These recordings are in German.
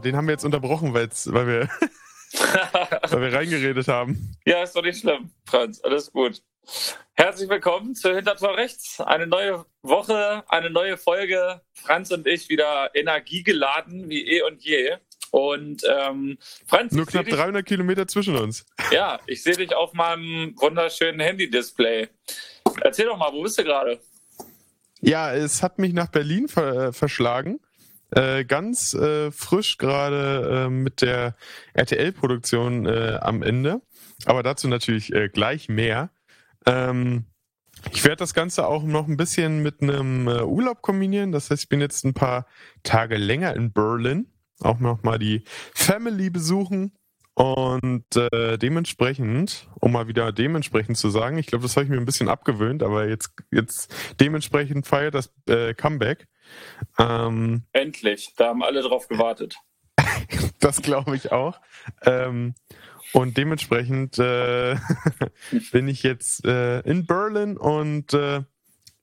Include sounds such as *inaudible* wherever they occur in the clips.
den haben wir jetzt unterbrochen, weil wir, *laughs* weil wir reingeredet haben. Ja, ist doch nicht schlimm, Franz. Alles gut. Herzlich willkommen zu Hintertor Rechts. Eine neue Woche, eine neue Folge. Franz und ich wieder energiegeladen wie eh und je. Und ähm, Franz, nur knapp 300 Kilometer zwischen uns. Ja, ich sehe dich auf meinem wunderschönen Handy-Display. Erzähl doch mal, wo bist du gerade? Ja, es hat mich nach Berlin ver verschlagen. Äh, ganz äh, frisch gerade äh, mit der RTL-Produktion äh, am Ende. Aber dazu natürlich äh, gleich mehr. Ähm, ich werde das Ganze auch noch ein bisschen mit einem äh, Urlaub kombinieren. Das heißt, ich bin jetzt ein paar Tage länger in Berlin. Auch noch mal die Family besuchen. Und äh, dementsprechend, um mal wieder dementsprechend zu sagen, ich glaube, das habe ich mir ein bisschen abgewöhnt, aber jetzt, jetzt dementsprechend feiert das äh, Comeback. Ähm, Endlich, da haben alle drauf gewartet. *laughs* das glaube ich auch. Ähm, und dementsprechend äh, *laughs* bin ich jetzt äh, in Berlin und äh,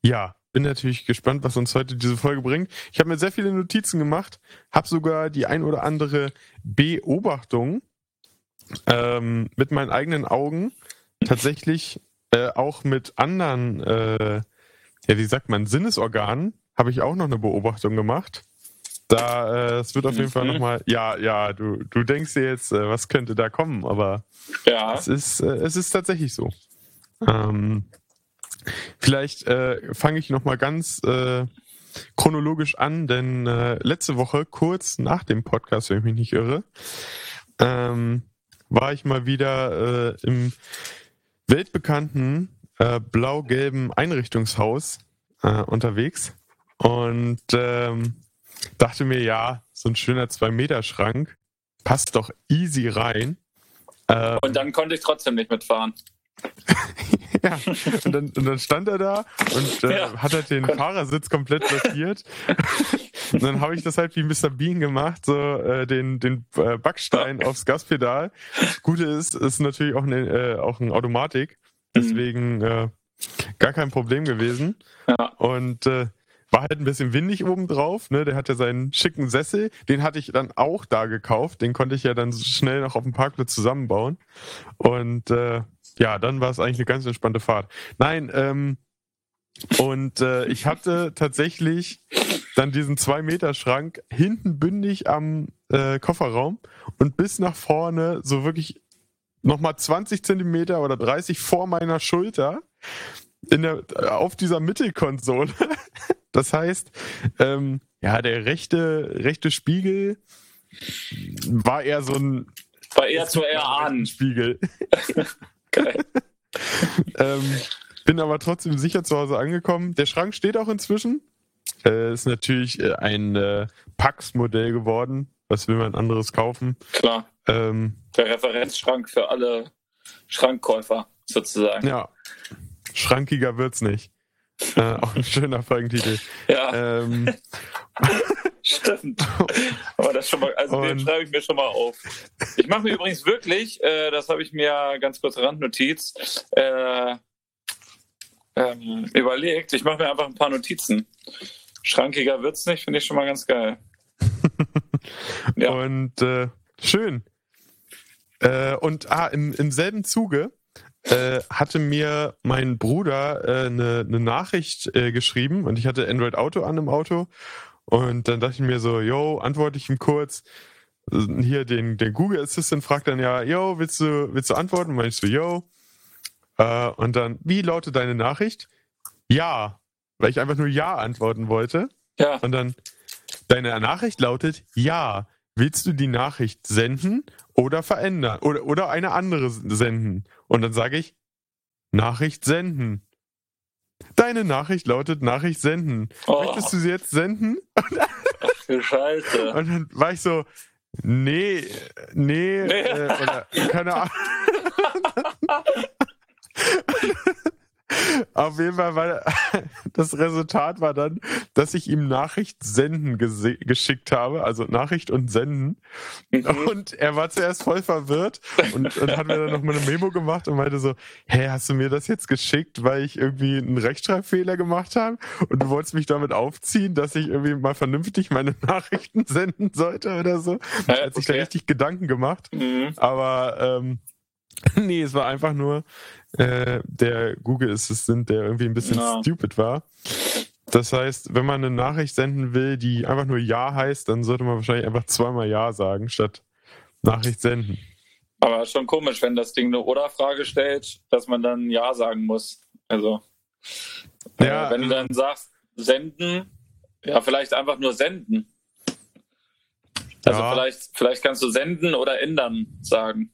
ja, bin natürlich gespannt, was uns heute diese Folge bringt. Ich habe mir sehr viele Notizen gemacht, habe sogar die ein oder andere Beobachtung ähm, mit meinen eigenen Augen tatsächlich äh, auch mit anderen, äh, ja, wie sagt man, Sinnesorganen, habe ich auch noch eine Beobachtung gemacht. Da, äh, es wird auf jeden Fall mhm. nochmal, ja, ja, du, du denkst dir jetzt, äh, was könnte da kommen, aber ja. es ist, äh, es ist tatsächlich so. Ähm, vielleicht äh, fange ich nochmal ganz äh, chronologisch an, denn äh, letzte Woche, kurz nach dem Podcast, wenn ich mich nicht irre, ähm, war ich mal wieder äh, im weltbekannten äh, blau-gelben Einrichtungshaus äh, unterwegs und ähm, dachte mir, ja, so ein schöner 2-Meter-Schrank passt doch easy rein. Ähm, und dann konnte ich trotzdem nicht mitfahren. *laughs* ja, und dann, und dann, stand er da und äh, ja. hat halt den Fahrersitz komplett blockiert. *laughs* und dann habe ich das halt wie Mr. Bean gemacht, so äh, den, den äh, Backstein aufs Gaspedal. Das Gute ist, ist natürlich auch, eine, äh, auch ein Automatik, deswegen äh, gar kein Problem gewesen. Ja. Und äh, war halt ein bisschen windig oben drauf, ne? Der hatte seinen schicken Sessel, den hatte ich dann auch da gekauft, den konnte ich ja dann schnell noch auf dem Parkplatz zusammenbauen. Und äh, ja, dann war es eigentlich eine ganz entspannte Fahrt. Nein, ähm, und äh, ich hatte tatsächlich dann diesen zwei Meter Schrank hinten bündig am äh, Kofferraum und bis nach vorne so wirklich nochmal 20 Zentimeter oder 30 vor meiner Schulter in der, auf dieser Mittelkonsole. *laughs* Das heißt, ähm, ja, der rechte, rechte Spiegel war eher so ein. War eher zu erahnen. Spiegel. *laughs* Geil. *laughs* ähm, bin aber trotzdem sicher zu Hause angekommen. Der Schrank steht auch inzwischen. Äh, ist natürlich äh, ein äh, Pax-Modell geworden. Was will man anderes kaufen? Klar. Ähm, Der Referenzschrank für alle Schrankkäufer sozusagen. Ja. Schrankiger wird's nicht. Äh, auch ein schöner Folgentitel. Ja. Ähm, *laughs* Stimmt. Aber das schon mal, also den schreibe ich mir schon mal auf. Ich mache mir übrigens wirklich, äh, das habe ich mir ganz kurz Randnotiz, äh, ähm, überlegt, ich mache mir einfach ein paar Notizen. Schrankiger wird's nicht, finde ich schon mal ganz geil. *laughs* ja. Und äh, schön. Äh, und ah, im, im selben Zuge äh, hatte mir mein Bruder äh, eine, eine Nachricht äh, geschrieben und ich hatte Android Auto an im Auto und dann dachte ich mir so, yo, antworte ich ihm kurz. Hier den, den Google Assistant fragt dann ja, yo, willst du, willst du antworten? Ich so, yo. Äh, und dann, wie lautet deine Nachricht? Ja, weil ich einfach nur Ja antworten wollte. Ja. Und dann, deine Nachricht lautet Ja. Willst du die Nachricht senden oder verändern oder, oder eine andere senden? Und dann sage ich, Nachricht senden. Deine Nachricht lautet Nachricht senden. Oh. Möchtest du sie jetzt senden? Ach du Scheiße. *laughs* Und dann war ich so, nee, nee, nee. Äh, oder keine *laughs* Ahnung. Auf jeden Fall war *laughs* das Resultat war dann, dass ich ihm Nachricht senden geschickt habe, also Nachricht und senden. Mhm. Und er war zuerst voll verwirrt und, und hat mir dann noch mal eine Memo gemacht und meinte so, hä, hast du mir das jetzt geschickt, weil ich irgendwie einen Rechtschreibfehler gemacht habe und du wolltest mich damit aufziehen, dass ich irgendwie mal vernünftig meine *laughs* Nachrichten senden sollte oder so. Er hat sich okay. da richtig Gedanken gemacht. Mhm. Aber ähm, *laughs* nee, es war einfach nur äh, der Google Assistant, der irgendwie ein bisschen ja. stupid war. Das heißt, wenn man eine Nachricht senden will, die einfach nur Ja heißt, dann sollte man wahrscheinlich einfach zweimal Ja sagen, statt Nachricht senden. Aber schon komisch, wenn das Ding eine Oder-Frage stellt, dass man dann Ja sagen muss. Also, äh, ja, äh, wenn du dann sagst, senden, ja, vielleicht einfach nur senden. Also ja. vielleicht, vielleicht kannst du senden oder ändern sagen.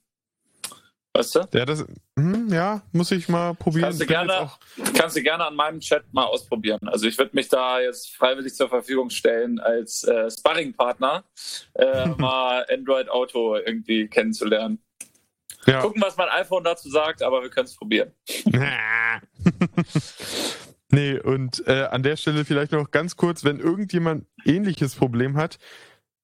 Weißt du? Ja, das, hm, ja muss ich mal probieren. Kannst du, gerne, kannst du gerne an meinem Chat mal ausprobieren. Also ich würde mich da jetzt freiwillig zur Verfügung stellen, als äh, Sparringpartner äh, *laughs* mal Android Auto irgendwie kennenzulernen. Ja. Gucken, was mein iPhone dazu sagt, aber wir können es probieren. *laughs* nee, und äh, an der Stelle vielleicht noch ganz kurz, wenn irgendjemand ähnliches Problem hat,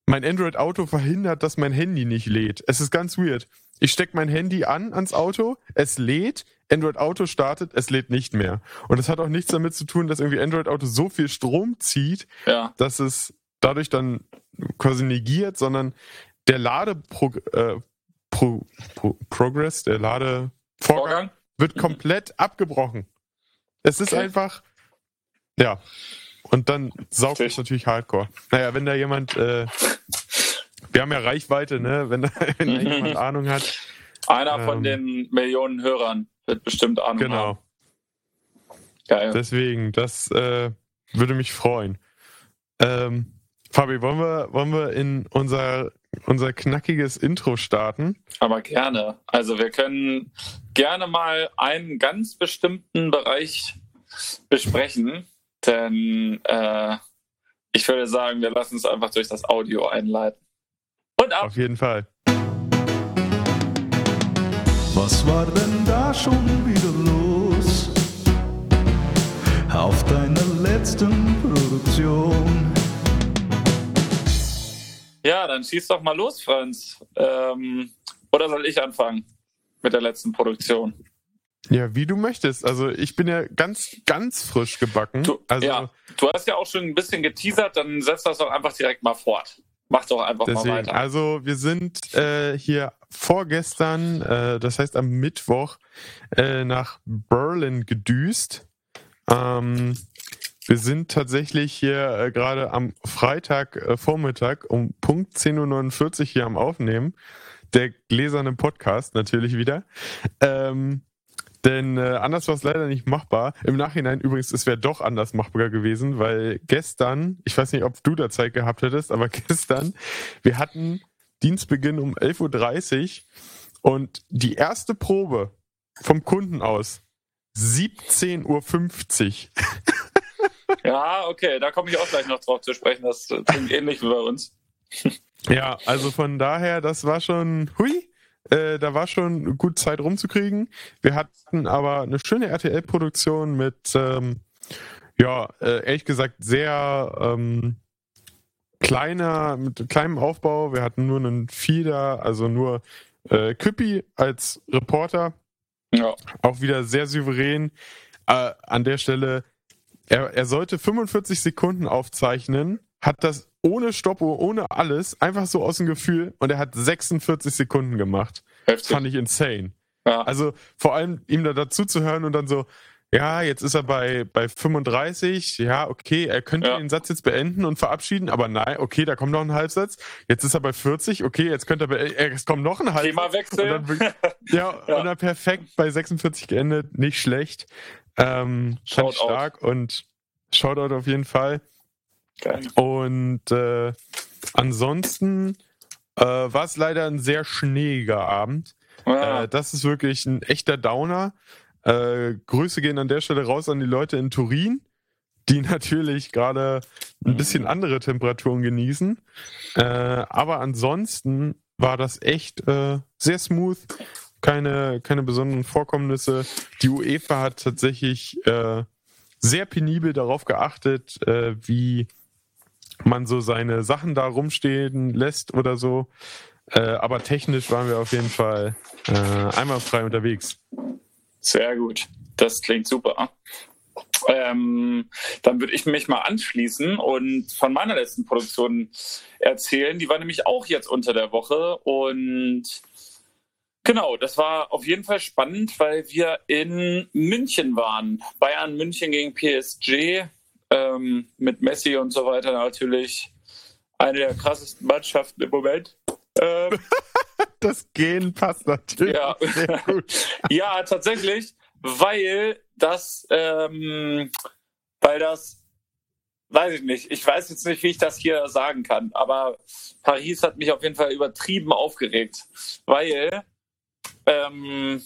mein Android Auto verhindert, dass mein Handy nicht lädt. Es ist ganz weird. Ich stecke mein Handy an ans Auto, es lädt, Android Auto startet, es lädt nicht mehr. Und es hat auch nichts damit zu tun, dass irgendwie Android Auto so viel Strom zieht, ja. dass es dadurch dann quasi negiert, sondern der Ladeprogress, äh, Pro, Pro, Progress, der Ladevorgang Vorgang? wird mhm. komplett abgebrochen. Es ist okay. einfach, ja. Und dann saugt es natürlich Hardcore. Naja, wenn da jemand äh, wir haben ja Reichweite, ne? Wenn da, *laughs* jemand Ahnung hat. Einer ähm, von den Millionen Hörern wird bestimmt Ahnung genau. haben. Geil. Deswegen, das äh, würde mich freuen. Ähm, Fabi, wollen wir, wollen wir in unser, unser knackiges Intro starten? Aber gerne. Also wir können gerne mal einen ganz bestimmten Bereich besprechen, denn äh, ich würde sagen, wir lassen es einfach durch das Audio einleiten. Und ab. Auf jeden Fall. Was war denn da schon wieder los? Auf deiner letzten Produktion. Ja, dann schieß doch mal los, Franz. Ähm, oder soll ich anfangen mit der letzten Produktion? Ja, wie du möchtest. Also ich bin ja ganz, ganz frisch gebacken. Du, also, ja, du hast ja auch schon ein bisschen geteasert, dann setz das doch einfach direkt mal fort. Mach doch einfach Deswegen, mal weiter. Also wir sind äh, hier vorgestern, äh, das heißt am Mittwoch, äh, nach Berlin gedüst. Ähm, wir sind tatsächlich hier äh, gerade am Freitag äh, Vormittag um Punkt 10.49 Uhr hier am Aufnehmen. Der gläserne Podcast natürlich wieder. Ähm, denn äh, anders war es leider nicht machbar. Im Nachhinein übrigens, es wäre doch anders machbar gewesen, weil gestern, ich weiß nicht, ob du da Zeit gehabt hättest, aber *laughs* gestern, wir hatten Dienstbeginn um 11.30 Uhr und die erste Probe vom Kunden aus 17.50 Uhr. *laughs* ja, okay, da komme ich auch gleich noch drauf zu sprechen. Das klingt ähnlich wie bei uns. ja, also von daher, das war schon, hui, äh, da war schon gut Zeit rumzukriegen. Wir hatten aber eine schöne RTL-Produktion mit, ähm, ja, äh, ehrlich gesagt, sehr ähm, kleiner, mit kleinem Aufbau. Wir hatten nur einen Feeder, also nur äh, Küppi als Reporter. Ja. Auch wieder sehr souverän. Äh, an der Stelle, er, er sollte 45 Sekunden aufzeichnen, hat das ohne Stoppuhr, ohne alles, einfach so aus dem Gefühl und er hat 46 Sekunden gemacht. Heftig. Das fand ich insane. Ja. Also vor allem ihm da dazu zu hören und dann so, ja, jetzt ist er bei, bei 35, ja, okay, er könnte ja. den Satz jetzt beenden und verabschieden, aber nein, okay, da kommt noch ein Halbsatz. Jetzt ist er bei 40, okay, jetzt könnte er, äh, es kommt noch ein Halbsatz. Themawechsel. Und dann, *laughs* ja, ja, und dann perfekt bei 46 geendet, nicht schlecht. Ähm, Shoutout. stark und Shoutout auf jeden Fall. Geil. Und äh, ansonsten äh, war es leider ein sehr schneeiger Abend. Ja. Äh, das ist wirklich ein echter Downer. Äh, Grüße gehen an der Stelle raus an die Leute in Turin, die *laughs* natürlich gerade ein bisschen andere Temperaturen genießen. Äh, aber ansonsten war das echt äh, sehr smooth. keine, keine besonderen Vorkommnisse. Die UEFA hat tatsächlich äh, sehr penibel darauf geachtet, äh, wie man so seine Sachen da rumstehen lässt oder so. Äh, aber technisch waren wir auf jeden Fall äh, einwandfrei unterwegs. Sehr gut. Das klingt super. Ähm, dann würde ich mich mal anschließen und von meiner letzten Produktion erzählen. Die war nämlich auch jetzt unter der Woche und genau, das war auf jeden Fall spannend, weil wir in München waren. Bayern München gegen PSG ähm, mit Messi und so weiter natürlich eine der krassesten Mannschaften im Moment. Ähm, *laughs* das Gen passt natürlich. Ja, *laughs* ja tatsächlich, weil das, ähm, weil das, weiß ich nicht, ich weiß jetzt nicht, wie ich das hier sagen kann, aber Paris hat mich auf jeden Fall übertrieben aufgeregt, weil ähm,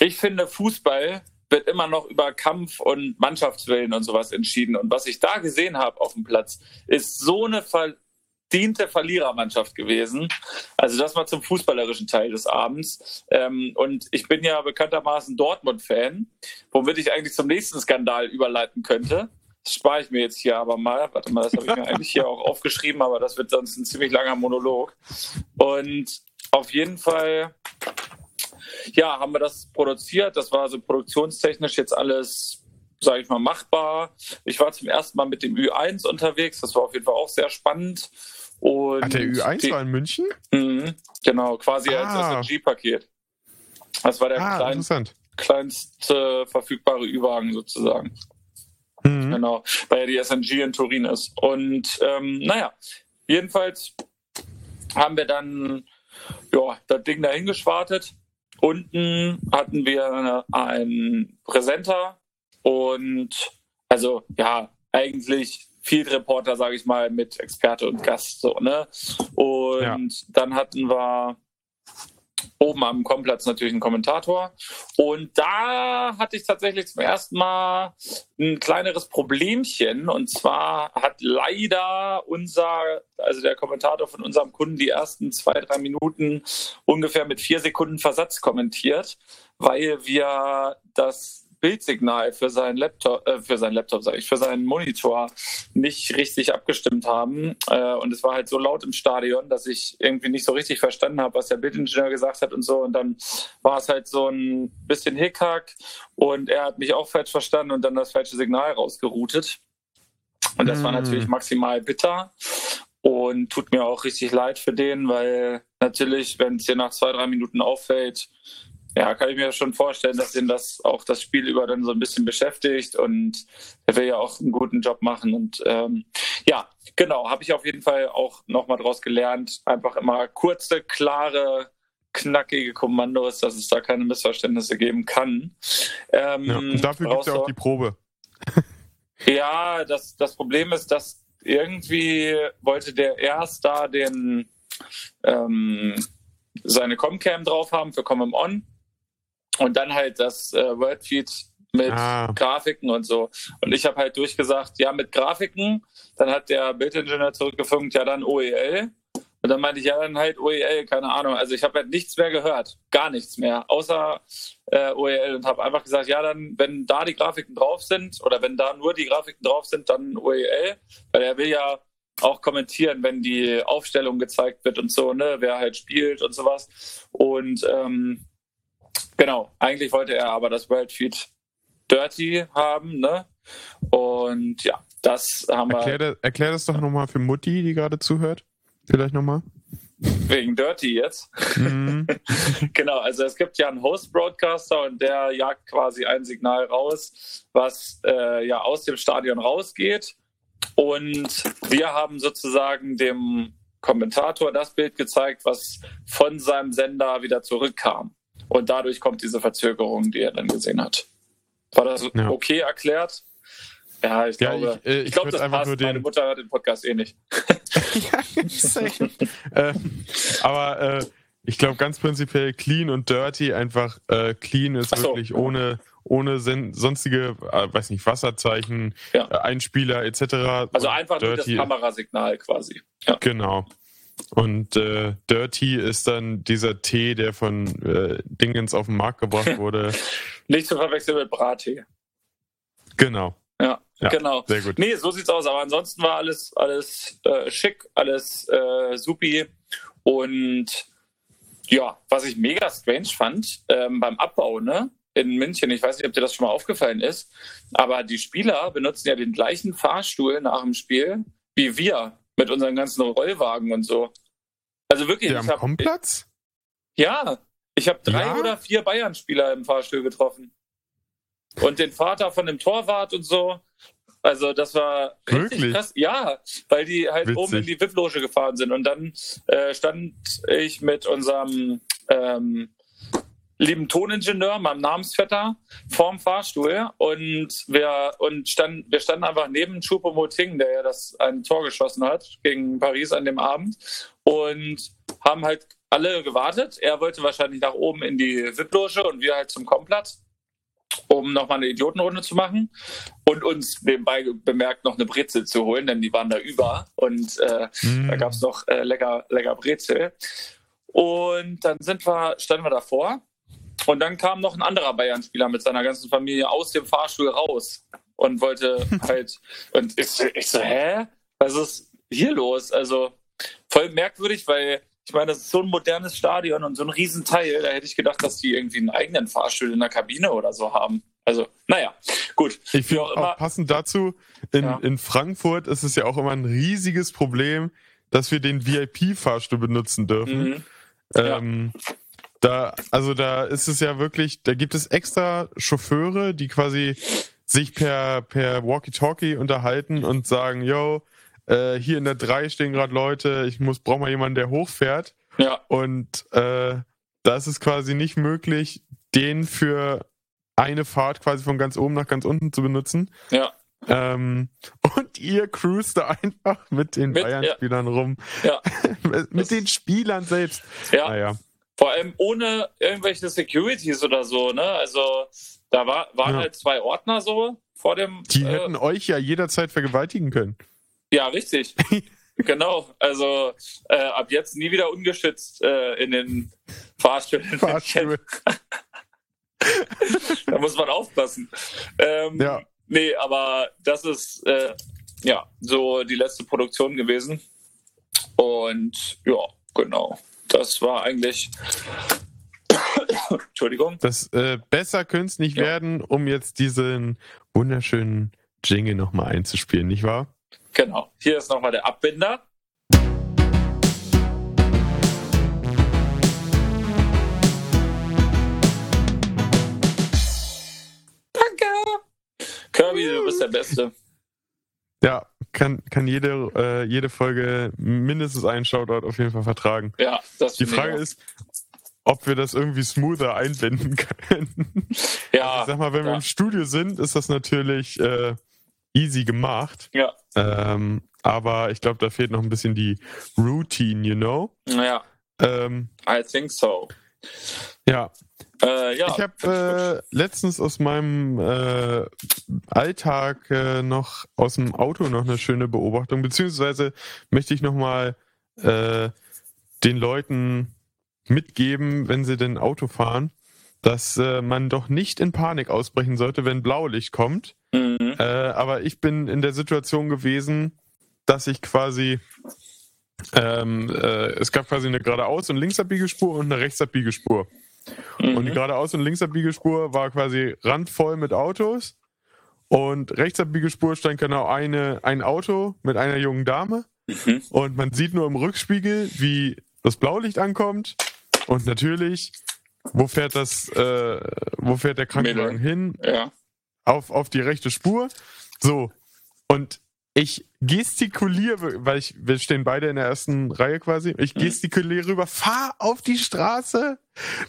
ich finde, Fußball wird immer noch über Kampf und Mannschaftswillen und sowas entschieden. Und was ich da gesehen habe auf dem Platz, ist so eine verdiente Verlierermannschaft gewesen. Also das mal zum fußballerischen Teil des Abends. Ähm, und ich bin ja bekanntermaßen Dortmund-Fan, womit ich eigentlich zum nächsten Skandal überleiten könnte. Das spare ich mir jetzt hier aber mal. Warte mal, das habe ich mir eigentlich hier auch aufgeschrieben, aber das wird sonst ein ziemlich langer Monolog. Und auf jeden Fall ja, haben wir das produziert. Das war so produktionstechnisch jetzt alles, sage ich mal, machbar. Ich war zum ersten Mal mit dem Ü1 unterwegs. Das war auf jeden Fall auch sehr spannend. Und Ach, der Ü1 die, war in München? Mh, genau, quasi ah. als SNG-Paket. Das war der ah, klein, kleinste verfügbare Ü-Wagen sozusagen. Mhm. Genau, weil ja die SNG in Turin ist. Und ähm, naja, jedenfalls haben wir dann ja, das Ding dahin geschwartet Unten hatten wir einen Präsenter und also ja, eigentlich Field Reporter, sage ich mal, mit Experte und Gast so, ne? Und ja. dann hatten wir oben am Komplatz natürlich ein Kommentator. Und da hatte ich tatsächlich zum ersten Mal ein kleineres Problemchen. Und zwar hat leider unser, also der Kommentator von unserem Kunden, die ersten zwei, drei Minuten ungefähr mit vier Sekunden Versatz kommentiert, weil wir das Bildsignal für seinen Laptop, äh, für seinen Laptop, sage ich, für seinen Monitor nicht richtig abgestimmt haben. Äh, und es war halt so laut im Stadion, dass ich irgendwie nicht so richtig verstanden habe, was der Bildingenieur gesagt hat und so. Und dann war es halt so ein bisschen Hickhack und er hat mich auch falsch verstanden und dann das falsche Signal rausgeroutet. Und das mm. war natürlich maximal bitter und tut mir auch richtig leid für den, weil natürlich, wenn es dir nach zwei, drei Minuten auffällt, ja, kann ich mir schon vorstellen, dass ihn das auch das Spiel über dann so ein bisschen beschäftigt und er will ja auch einen guten Job machen. Und ähm, ja, genau, habe ich auf jeden Fall auch nochmal draus gelernt. Einfach immer kurze, klare, knackige Kommandos, dass es da keine Missverständnisse geben kann. Ähm, ja, und dafür gibt es ja auch die Probe. *laughs* ja, das, das Problem ist, dass irgendwie wollte der erst da den ähm, seine Comcam drauf haben für Come On und dann halt das äh, Wordfeed mit ah. Grafiken und so. Und ich habe halt durchgesagt, ja, mit Grafiken. Dann hat der Bildingenieur zurückgefunkt, ja, dann OEL. Und dann meinte ich, ja, dann halt OEL, keine Ahnung. Also ich habe halt nichts mehr gehört, gar nichts mehr, außer äh, OEL und habe einfach gesagt, ja, dann, wenn da die Grafiken drauf sind oder wenn da nur die Grafiken drauf sind, dann OEL, weil er will ja auch kommentieren, wenn die Aufstellung gezeigt wird und so, ne, wer halt spielt und sowas. Und ähm, Genau, eigentlich wollte er aber das Worldfeed Dirty haben, ne? Und ja, das haben erklär wir. erklär das doch nochmal für Mutti, die gerade zuhört. Vielleicht nochmal. Wegen Dirty jetzt. Mhm. *laughs* genau, also es gibt ja einen Host-Broadcaster und der jagt quasi ein Signal raus, was äh, ja aus dem Stadion rausgeht. Und wir haben sozusagen dem Kommentator das Bild gezeigt, was von seinem Sender wieder zurückkam. Und dadurch kommt diese Verzögerung, die er dann gesehen hat. War das ja. okay erklärt? Ja, ich ja, glaube, ich, äh, ich, ich glaube, das passt. Den... Meine Mutter hört den Podcast eh nicht. *laughs* ja, *laughs* äh, aber äh, ich glaube ganz prinzipiell clean und dirty. Einfach äh, clean ist so. wirklich ohne ohne sonstige, äh, weiß nicht, Wasserzeichen, ja. Einspieler etc. Also einfach dirty. nur das Kamerasignal quasi. Ja. Genau. Und äh, Dirty ist dann dieser Tee, der von äh, Dingens auf den Markt gebracht *laughs* wurde. Nicht zu verwechseln mit Brattee. Genau. Ja, ja, genau. Sehr gut. Nee, so sieht's aus. Aber ansonsten war alles, alles äh, schick, alles äh, supi. Und ja, was ich mega strange fand, ähm, beim Abbau, ne? In München, ich weiß nicht, ob dir das schon mal aufgefallen ist, aber die Spieler benutzen ja den gleichen Fahrstuhl nach dem Spiel wie wir mit unseren ganzen Rollwagen und so. Also wirklich. Der am hab, Komplatz? Ja, ich habe drei ja? oder vier Bayern-Spieler im Fahrstuhl getroffen. Und den Vater von dem Torwart und so. Also das war richtig krass. Ja, weil die halt Witzig. oben in die VIP-Loge gefahren sind. Und dann äh, stand ich mit unserem ähm, lieben Toningenieur, meinem Namensvetter, vorm Fahrstuhl und wir, und stand, wir standen einfach neben Choupo-Moting, der ja das ein Tor geschossen hat gegen Paris an dem Abend und haben halt alle gewartet. Er wollte wahrscheinlich nach oben in die VIP-Loge und wir halt zum Komplatz, um nochmal eine Idiotenrunde zu machen und uns nebenbei bemerkt noch eine Brezel zu holen, denn die waren da über und äh, mm. da gab es noch äh, lecker, lecker Brezel. Und dann sind wir, standen wir davor und dann kam noch ein anderer Bayern-Spieler mit seiner ganzen Familie aus dem Fahrstuhl raus und wollte *laughs* halt. Und ich, ich so, hä? Was ist hier los? Also voll merkwürdig, weil ich meine, das ist so ein modernes Stadion und so ein Riesenteil. Da hätte ich gedacht, dass die irgendwie einen eigenen Fahrstuhl in der Kabine oder so haben. Also, naja, gut. Ich finde auch, auch passend dazu, in, ja. in Frankfurt ist es ja auch immer ein riesiges Problem, dass wir den VIP-Fahrstuhl benutzen dürfen. Mhm. Ähm, ja. Da, also da ist es ja wirklich, da gibt es extra Chauffeure, die quasi sich per, per Walkie-Talkie unterhalten und sagen, yo, äh, hier in der 3 stehen gerade Leute, ich muss, brauche mal jemanden, der hochfährt. Ja. Und äh, da ist es quasi nicht möglich, den für eine Fahrt quasi von ganz oben nach ganz unten zu benutzen. Ja. Ähm, und ihr cruist da einfach mit den Bayern-Spielern ja. rum. Ja. *laughs* mit den Spielern selbst. Ja. Naja. Vor allem ohne irgendwelche Securities oder so, ne? Also da war, waren ja. halt zwei Ordner so vor dem. Die äh, hätten euch ja jederzeit vergewaltigen können. Ja, richtig. *laughs* genau. Also äh, ab jetzt nie wieder ungeschützt äh, in den Fahrstühlen. *laughs* Fahrstuhl. *laughs* da muss man aufpassen. Ähm, ja. Nee, aber das ist äh, ja so die letzte Produktion gewesen. Und ja, genau das war eigentlich. *coughs* Entschuldigung. Das äh, besser könnte es nicht ja. werden, um jetzt diesen wunderschönen Jingle nochmal einzuspielen, nicht wahr? Genau. Hier ist nochmal der Abbinder. Danke. Kirby, du bist der Beste. Ja, kann, kann jede, äh, jede Folge mindestens einen Shoutout auf jeden Fall vertragen. Ja, das Die Frage ist, ob wir das irgendwie smoother einbinden *laughs* können. Ja. Also ich sag mal, wenn ja. wir im Studio sind, ist das natürlich äh, easy gemacht. Ja. Ähm, aber ich glaube, da fehlt noch ein bisschen die Routine, you know? Ja. Ähm, I think so. Ja. Äh, ja. Ich habe äh, letztens aus meinem äh, Alltag äh, noch aus dem Auto noch eine schöne Beobachtung, beziehungsweise möchte ich nochmal äh, den Leuten mitgeben, wenn sie denn Auto fahren, dass äh, man doch nicht in Panik ausbrechen sollte, wenn Blaulicht kommt. Mhm. Äh, aber ich bin in der Situation gewesen, dass ich quasi ähm, äh, es gab quasi eine geradeaus- und linksabbiegelspur und eine rechtsabbiegelspur. Mhm. Und die geradeaus- und linksabbiegelspur war quasi randvoll mit Autos. Und rechtsabbiegelspur stand genau eine, ein Auto mit einer jungen Dame. Mhm. Und man sieht nur im Rückspiegel, wie das Blaulicht ankommt. Und natürlich, wo fährt das, äh, wo fährt der Krankenwagen hin? Ja. Auf, auf die rechte Spur. So. Und ich gestikuliere, weil ich, wir stehen beide in der ersten Reihe quasi. Ich mhm. gestikuliere rüber, fahr auf die Straße.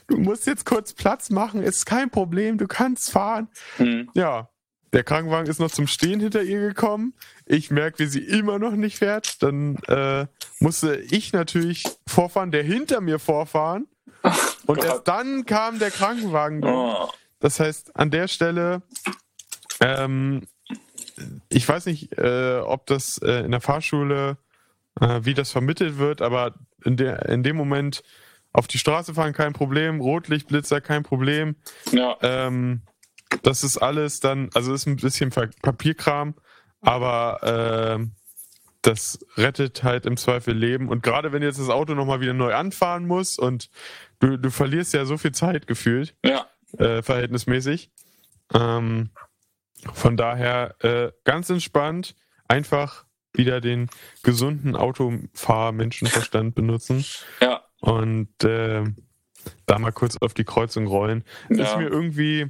Du musst jetzt kurz Platz machen, ist kein Problem, du kannst fahren. Mhm. Ja, der Krankenwagen ist noch zum Stehen hinter ihr gekommen. Ich merke, wie sie immer noch nicht fährt. Dann äh, musste ich natürlich vorfahren, der hinter mir vorfahren. Ach, und Gott. erst dann kam der Krankenwagen. Oh. Das heißt, an der Stelle ähm, ich weiß nicht, äh, ob das äh, in der Fahrschule äh, wie das vermittelt wird, aber in, der, in dem Moment auf die Straße fahren kein Problem, Rotlichtblitzer kein Problem. Ja. Ähm, das ist alles dann, also ist ein bisschen Papierkram, aber äh, das rettet halt im Zweifel Leben. Und gerade wenn jetzt das Auto nochmal wieder neu anfahren muss und du, du verlierst ja so viel Zeit gefühlt, ja. äh, verhältnismäßig. Ähm, von daher äh, ganz entspannt, einfach wieder den gesunden Autofahr-Menschenverstand benutzen. Ja. Und äh, da mal kurz auf die Kreuzung rollen. Ja. Ist mir irgendwie,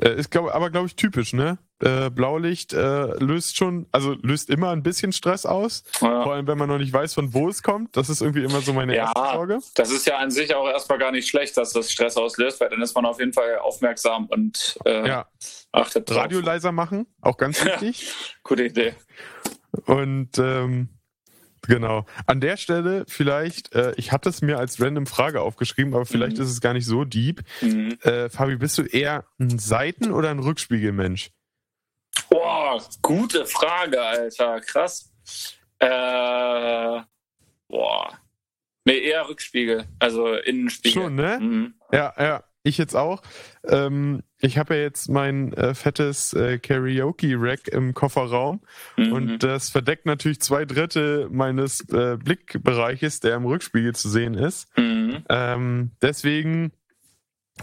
äh, ist glaub, aber glaube ich typisch, ne? Äh, Blaulicht äh, löst schon, also löst immer ein bisschen Stress aus. Ja. Vor allem, wenn man noch nicht weiß, von wo es kommt. Das ist irgendwie immer so meine ja, erste Sorge. Das ist ja an sich auch erstmal gar nicht schlecht, dass das Stress auslöst, weil dann ist man auf jeden Fall aufmerksam und äh, ja. achtet drauf. Radio leiser machen, auch ganz *laughs* wichtig. Gute Idee. Und ähm, Genau. An der Stelle vielleicht, äh, ich hatte es mir als random Frage aufgeschrieben, aber vielleicht mhm. ist es gar nicht so deep. Mhm. Äh, Fabi, bist du eher ein Seiten- oder ein Rückspiegelmensch? Boah, gute Frage, Alter. Krass. Äh, boah. Nee, eher Rückspiegel, also Innenspiegel. Schon, ne? Mhm. Ja, ja. Ich jetzt auch. Ähm, ich habe ja jetzt mein äh, fettes äh, Karaoke-Rack im Kofferraum mhm. und das verdeckt natürlich zwei Drittel meines äh, Blickbereiches, der im Rückspiegel zu sehen ist. Mhm. Ähm, deswegen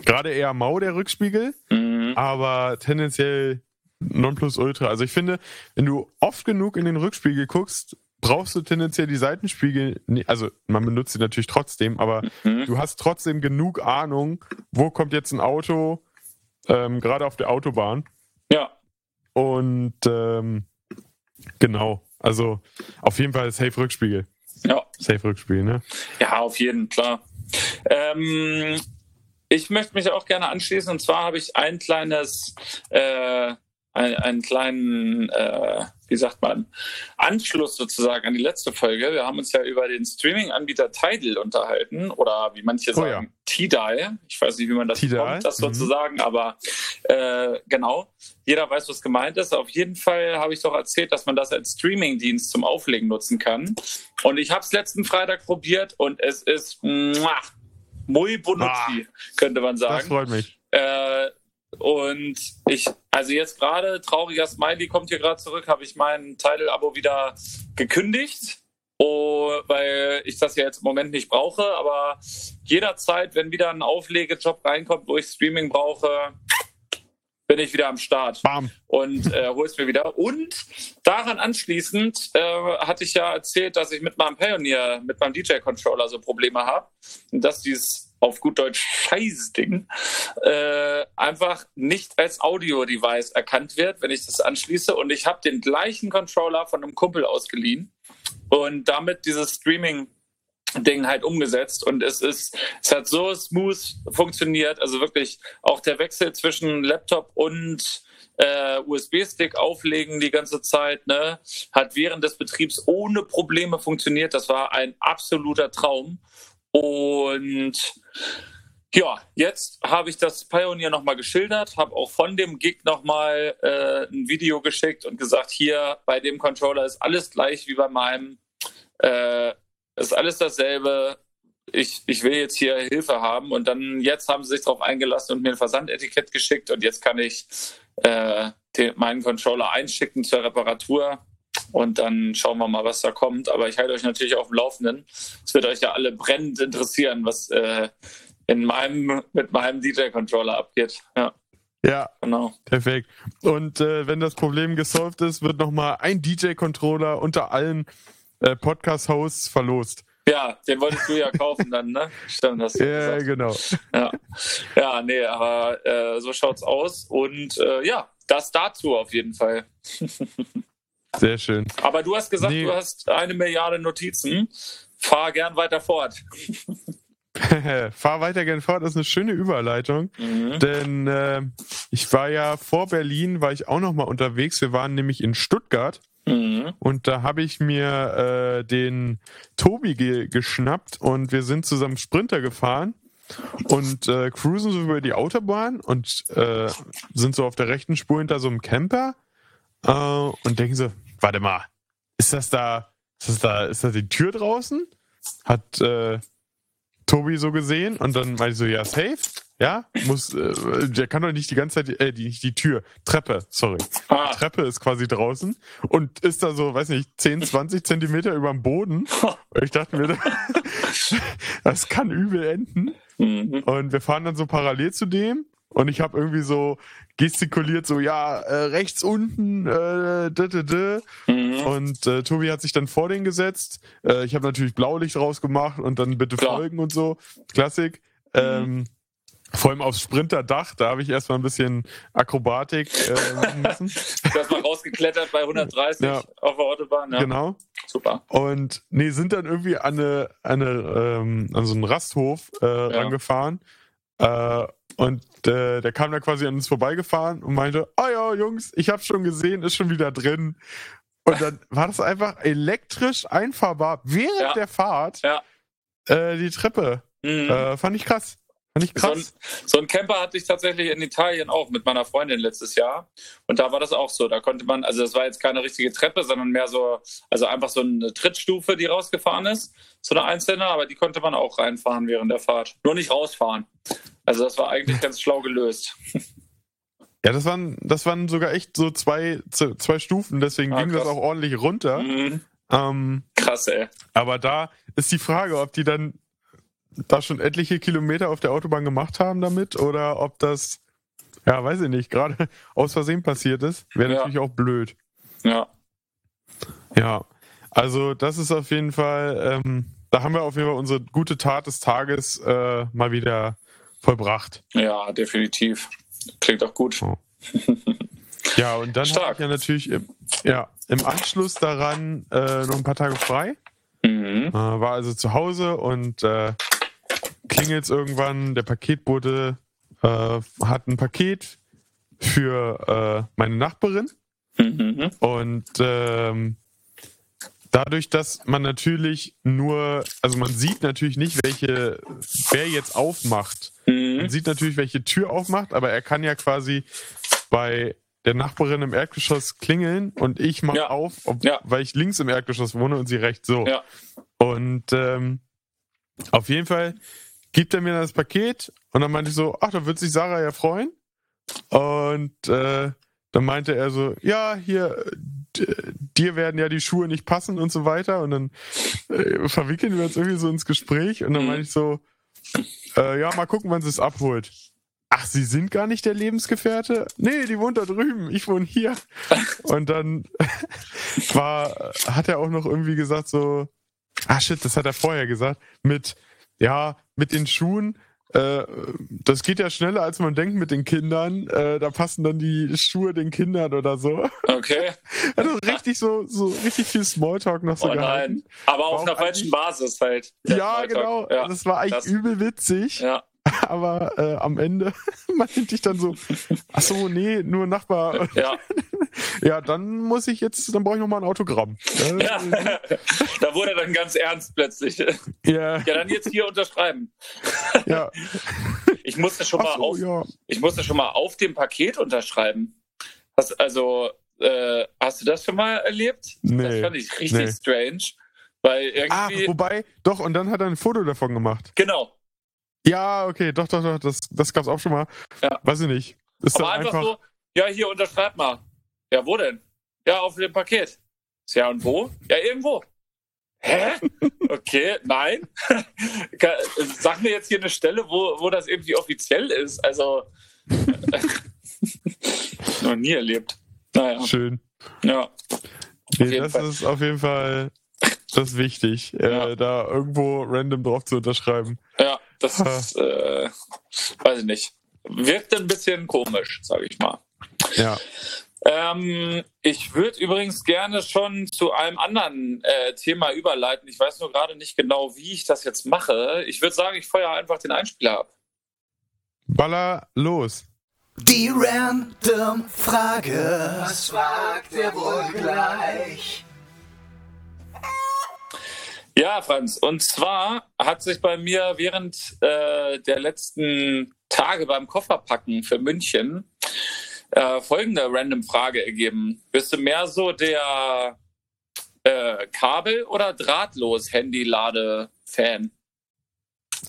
gerade eher mau der Rückspiegel, mhm. aber tendenziell Nonplusultra. Also ich finde, wenn du oft genug in den Rückspiegel guckst, brauchst du tendenziell die Seitenspiegel, also man benutzt sie natürlich trotzdem, aber mhm. du hast trotzdem genug Ahnung, wo kommt jetzt ein Auto, ähm, gerade auf der Autobahn. Ja. Und ähm, genau, also auf jeden Fall Safe Rückspiegel. Ja. Safe Rückspiegel, ne? Ja, auf jeden klar. Ähm, ich möchte mich auch gerne anschließen und zwar habe ich ein kleines äh, einen, einen kleinen, äh, wie sagt man, Anschluss sozusagen an die letzte Folge. Wir haben uns ja über den Streaming-Anbieter Tidal unterhalten oder wie manche oh, sagen, ja. Tidal. Ich weiß nicht, wie man das bekommt, das mhm. sozusagen, aber äh, genau. Jeder weiß, was gemeint ist. Auf jeden Fall habe ich doch erzählt, dass man das als Streaming-Dienst zum Auflegen nutzen kann. Und ich habe es letzten Freitag probiert und es ist muah, muy bonucci, ah, könnte man sagen. Das freut mich. Äh, und ich, also jetzt gerade, trauriger Smiley kommt hier gerade zurück, habe ich mein Tidal-Abo wieder gekündigt, oh, weil ich das ja jetzt im Moment nicht brauche. Aber jederzeit, wenn wieder ein Auflegejob reinkommt, wo ich Streaming brauche, bin ich wieder am Start Bam. und äh, hole es mir wieder. Und daran anschließend äh, hatte ich ja erzählt, dass ich mit meinem Pioneer, mit meinem DJ-Controller so Probleme habe und dass dieses auf gut Deutsch Scheißding äh, einfach nicht als Audio-Device erkannt wird, wenn ich das anschließe. Und ich habe den gleichen Controller von einem Kumpel ausgeliehen und damit dieses Streaming Ding halt umgesetzt und es ist, es hat so smooth funktioniert, also wirklich auch der Wechsel zwischen Laptop und äh, USB-Stick auflegen die ganze Zeit, ne, hat während des Betriebs ohne Probleme funktioniert. Das war ein absoluter Traum und ja, jetzt habe ich das Pioneer nochmal geschildert, habe auch von dem Gig nochmal äh, ein Video geschickt und gesagt, hier bei dem Controller ist alles gleich wie bei meinem. Äh, ist alles dasselbe. Ich, ich will jetzt hier Hilfe haben. Und dann jetzt haben sie sich darauf eingelassen und mir ein Versandetikett geschickt. Und jetzt kann ich äh, den, meinen Controller einschicken zur Reparatur. Und dann schauen wir mal, was da kommt. Aber ich halte euch natürlich auf dem Laufenden. Es wird euch ja alle brennend interessieren, was äh, in meinem, mit meinem DJ-Controller abgeht. Ja. Ja, genau. Perfekt. Und äh, wenn das Problem gesolved ist, wird nochmal ein DJ-Controller unter allen äh, Podcast-Hosts verlost. Ja, den wolltest du ja kaufen dann, ne? *laughs* Stimmt, hast du Ja, gesagt. genau. Ja. ja, nee, aber äh, so schaut's aus. Und äh, ja, das dazu auf jeden Fall. *laughs* Sehr schön. Aber du hast gesagt, nee. du hast eine Milliarde Notizen. Fahr gern weiter fort. *laughs* Fahr weiter gern fort, das ist eine schöne Überleitung. Mhm. Denn äh, ich war ja vor Berlin, war ich auch noch mal unterwegs. Wir waren nämlich in Stuttgart. Mhm. Und da habe ich mir äh, den Tobi ge geschnappt und wir sind zusammen Sprinter gefahren und äh, cruisen so über die Autobahn und äh, sind so auf der rechten Spur hinter so einem Camper äh, und denken so, warte mal, ist das da ist da, ist da die Tür draußen? Hat äh, Tobi so gesehen und dann meinte ich so, ja, safe. Ja, muss, äh, der kann doch nicht die ganze Zeit, äh, die, nicht die Tür, Treppe, sorry. Ah, Treppe ist quasi draußen und ist da so, weiß nicht, 10, 20 Zentimeter über dem Boden. Und *laughs* ich dachte mir, *laughs* das kann übel enden. mhm. Und wir fahren dann so parallel zu dem und ich habe irgendwie so gestikuliert, so, ja, äh, rechts unten, äh, d -d -d. Mhm. Und äh, Tobi hat sich dann vor den gesetzt. Äh, ich habe natürlich Blaulicht rausgemacht und dann bitte Klar. folgen und so. Klassik. Ähm, vor allem aufs Sprinterdach, da habe ich erstmal ein bisschen Akrobatik äh, machen müssen. *laughs* Du hast mal rausgeklettert bei 130 Ja. auf der Autobahn. Ja. Genau. Super. Und nee, sind dann irgendwie an, eine, an, eine, ähm, an so einen Rasthof äh, rangefahren. Äh, und äh, der kam da quasi an uns vorbeigefahren und meinte, ah ja, Jungs, ich hab's schon gesehen, ist schon wieder drin. Und dann *laughs* war das einfach elektrisch einfahrbar während Ja. der Fahrt Ja. äh, die Treppe. Mhm. Äh, fand ich krass. Fand ich So ein, krass. so ein Camper hatte ich tatsächlich in Italien auch mit meiner Freundin letztes Jahr. Und da war das auch so. Da konnte man, also das war jetzt keine richtige Treppe, sondern mehr so, also einfach so eine Trittstufe, die rausgefahren ist. So eine einzelne, aber die konnte man auch reinfahren während der Fahrt. Nur nicht rausfahren. Also das war eigentlich ganz schlau gelöst. Ja, das waren, das waren sogar echt so zwei, zwei Stufen, deswegen Ah, ging das krass. auch ordentlich runter. Mhm. Ähm, Krass, ey. Aber da ist die Frage, ob die dann da schon etliche Kilometer auf der Autobahn gemacht haben damit oder ob das, ja, weiß ich nicht, gerade *laughs* aus Versehen passiert ist. Wäre Ja. natürlich auch blöd. Ja. Ja, also das ist auf jeden Fall, ähm, da haben wir auf jeden Fall unsere gute Tat des Tages äh, mal wieder vollbracht. Ja, definitiv. Klingt auch gut. *laughs* Ja, und dann Stark. habe ich ja natürlich im, ja, im Anschluss daran äh, noch ein paar Tage frei. Mhm. Äh, war also zu Hause und äh, klingelt irgendwann. Der Paketbote äh, hat ein Paket für äh, meine Nachbarin. Mhm. Und ähm, dadurch, dass man natürlich nur, also man sieht natürlich nicht, welche, wer jetzt aufmacht. Man sieht natürlich, welche Tür aufmacht, aber er kann ja quasi bei der Nachbarin im Erdgeschoss klingeln und ich mache Ja. auf, ob, Ja. weil ich links im Erdgeschoss wohne und sie rechts so. Ja. Und ähm, auf jeden Fall gibt er mir das Paket und dann meinte ich so, ach, da wird sich Sarah ja freuen. Und äh, dann meinte er so, ja, hier, dir werden ja die Schuhe nicht passen und so weiter. Und dann äh, verwickeln wir uns irgendwie so ins Gespräch und dann Mhm. meinte ich so, äh, ja, mal gucken, wann sie es abholt. Ach, Sie sind gar nicht der Lebensgefährte? Nee, die wohnt da drüben, ich wohne hier. Und dann *laughs* war, hat er auch noch irgendwie gesagt so, ah shit, das hat er vorher gesagt, mit, ja, mit den Schuhen, das geht ja schneller, als man denkt mit den Kindern. Äh, da passen dann die Schuhe den Kindern oder so. Okay. *laughs* Also richtig so, so richtig viel Smalltalk noch so Oh gehalten. nein. Aber auf einer falschen Basis halt. Ja, Smalltalk. genau. Ja. Das war eigentlich krass. übel witzig. ja. *laughs* Aber äh, am Ende *laughs* meinte ich dann so, ach so, nee, nur Nachbar. Ja. *laughs* Ja, dann muss ich jetzt, dann brauche ich nochmal ein Autogramm. Ja. da wurde er dann ganz ernst plötzlich. ja, Ja, dann jetzt hier unterschreiben. ja. Ich musste schon mal so, auf, ja. ich musste schon mal auf dem Paket unterschreiben. Hast, also, äh, hast du das schon mal erlebt? Das Nee. fand ich richtig nee. strange. Weil Ah, irgendwie. wobei, doch, und dann hat er ein Foto davon gemacht. genau. Ja, okay, doch, doch, doch, das, das gab's auch schon mal. Ja. Weiß ich nicht. Ist Aber einfach, einfach, so, ja, hier unterschreib mal. Ja, wo denn? Ja, auf dem Paket. Ja, und wo? Ja, irgendwo. Hä? *laughs* Okay, nein. *laughs* Sag mir jetzt hier eine Stelle, wo, wo das irgendwie offiziell ist. Also, *laughs* noch nie erlebt. Naja, schön. ja. Nee, das Fall. ist auf jeden Fall das ist wichtig, Ja. äh, da irgendwo random drauf zu unterschreiben. Ja, das ist, äh, weiß ich nicht. Wirkt ein bisschen komisch, sage ich mal. Ja. Ähm, ich würde übrigens gerne schon zu einem anderen äh, Thema überleiten. Ich weiß nur gerade nicht genau, wie ich das jetzt mache. Ich würde sagen, ich feuer einfach den Einspieler ab. Baller los. Die random Frage. Was fragt er wohl gleich? Ja, Franz. Und zwar hat sich bei mir während äh, der letzten Tage beim Kofferpacken für München äh, folgende random Frage ergeben. Bist du mehr so der äh, Kabel- oder drahtlos Handy-Lade-Fan?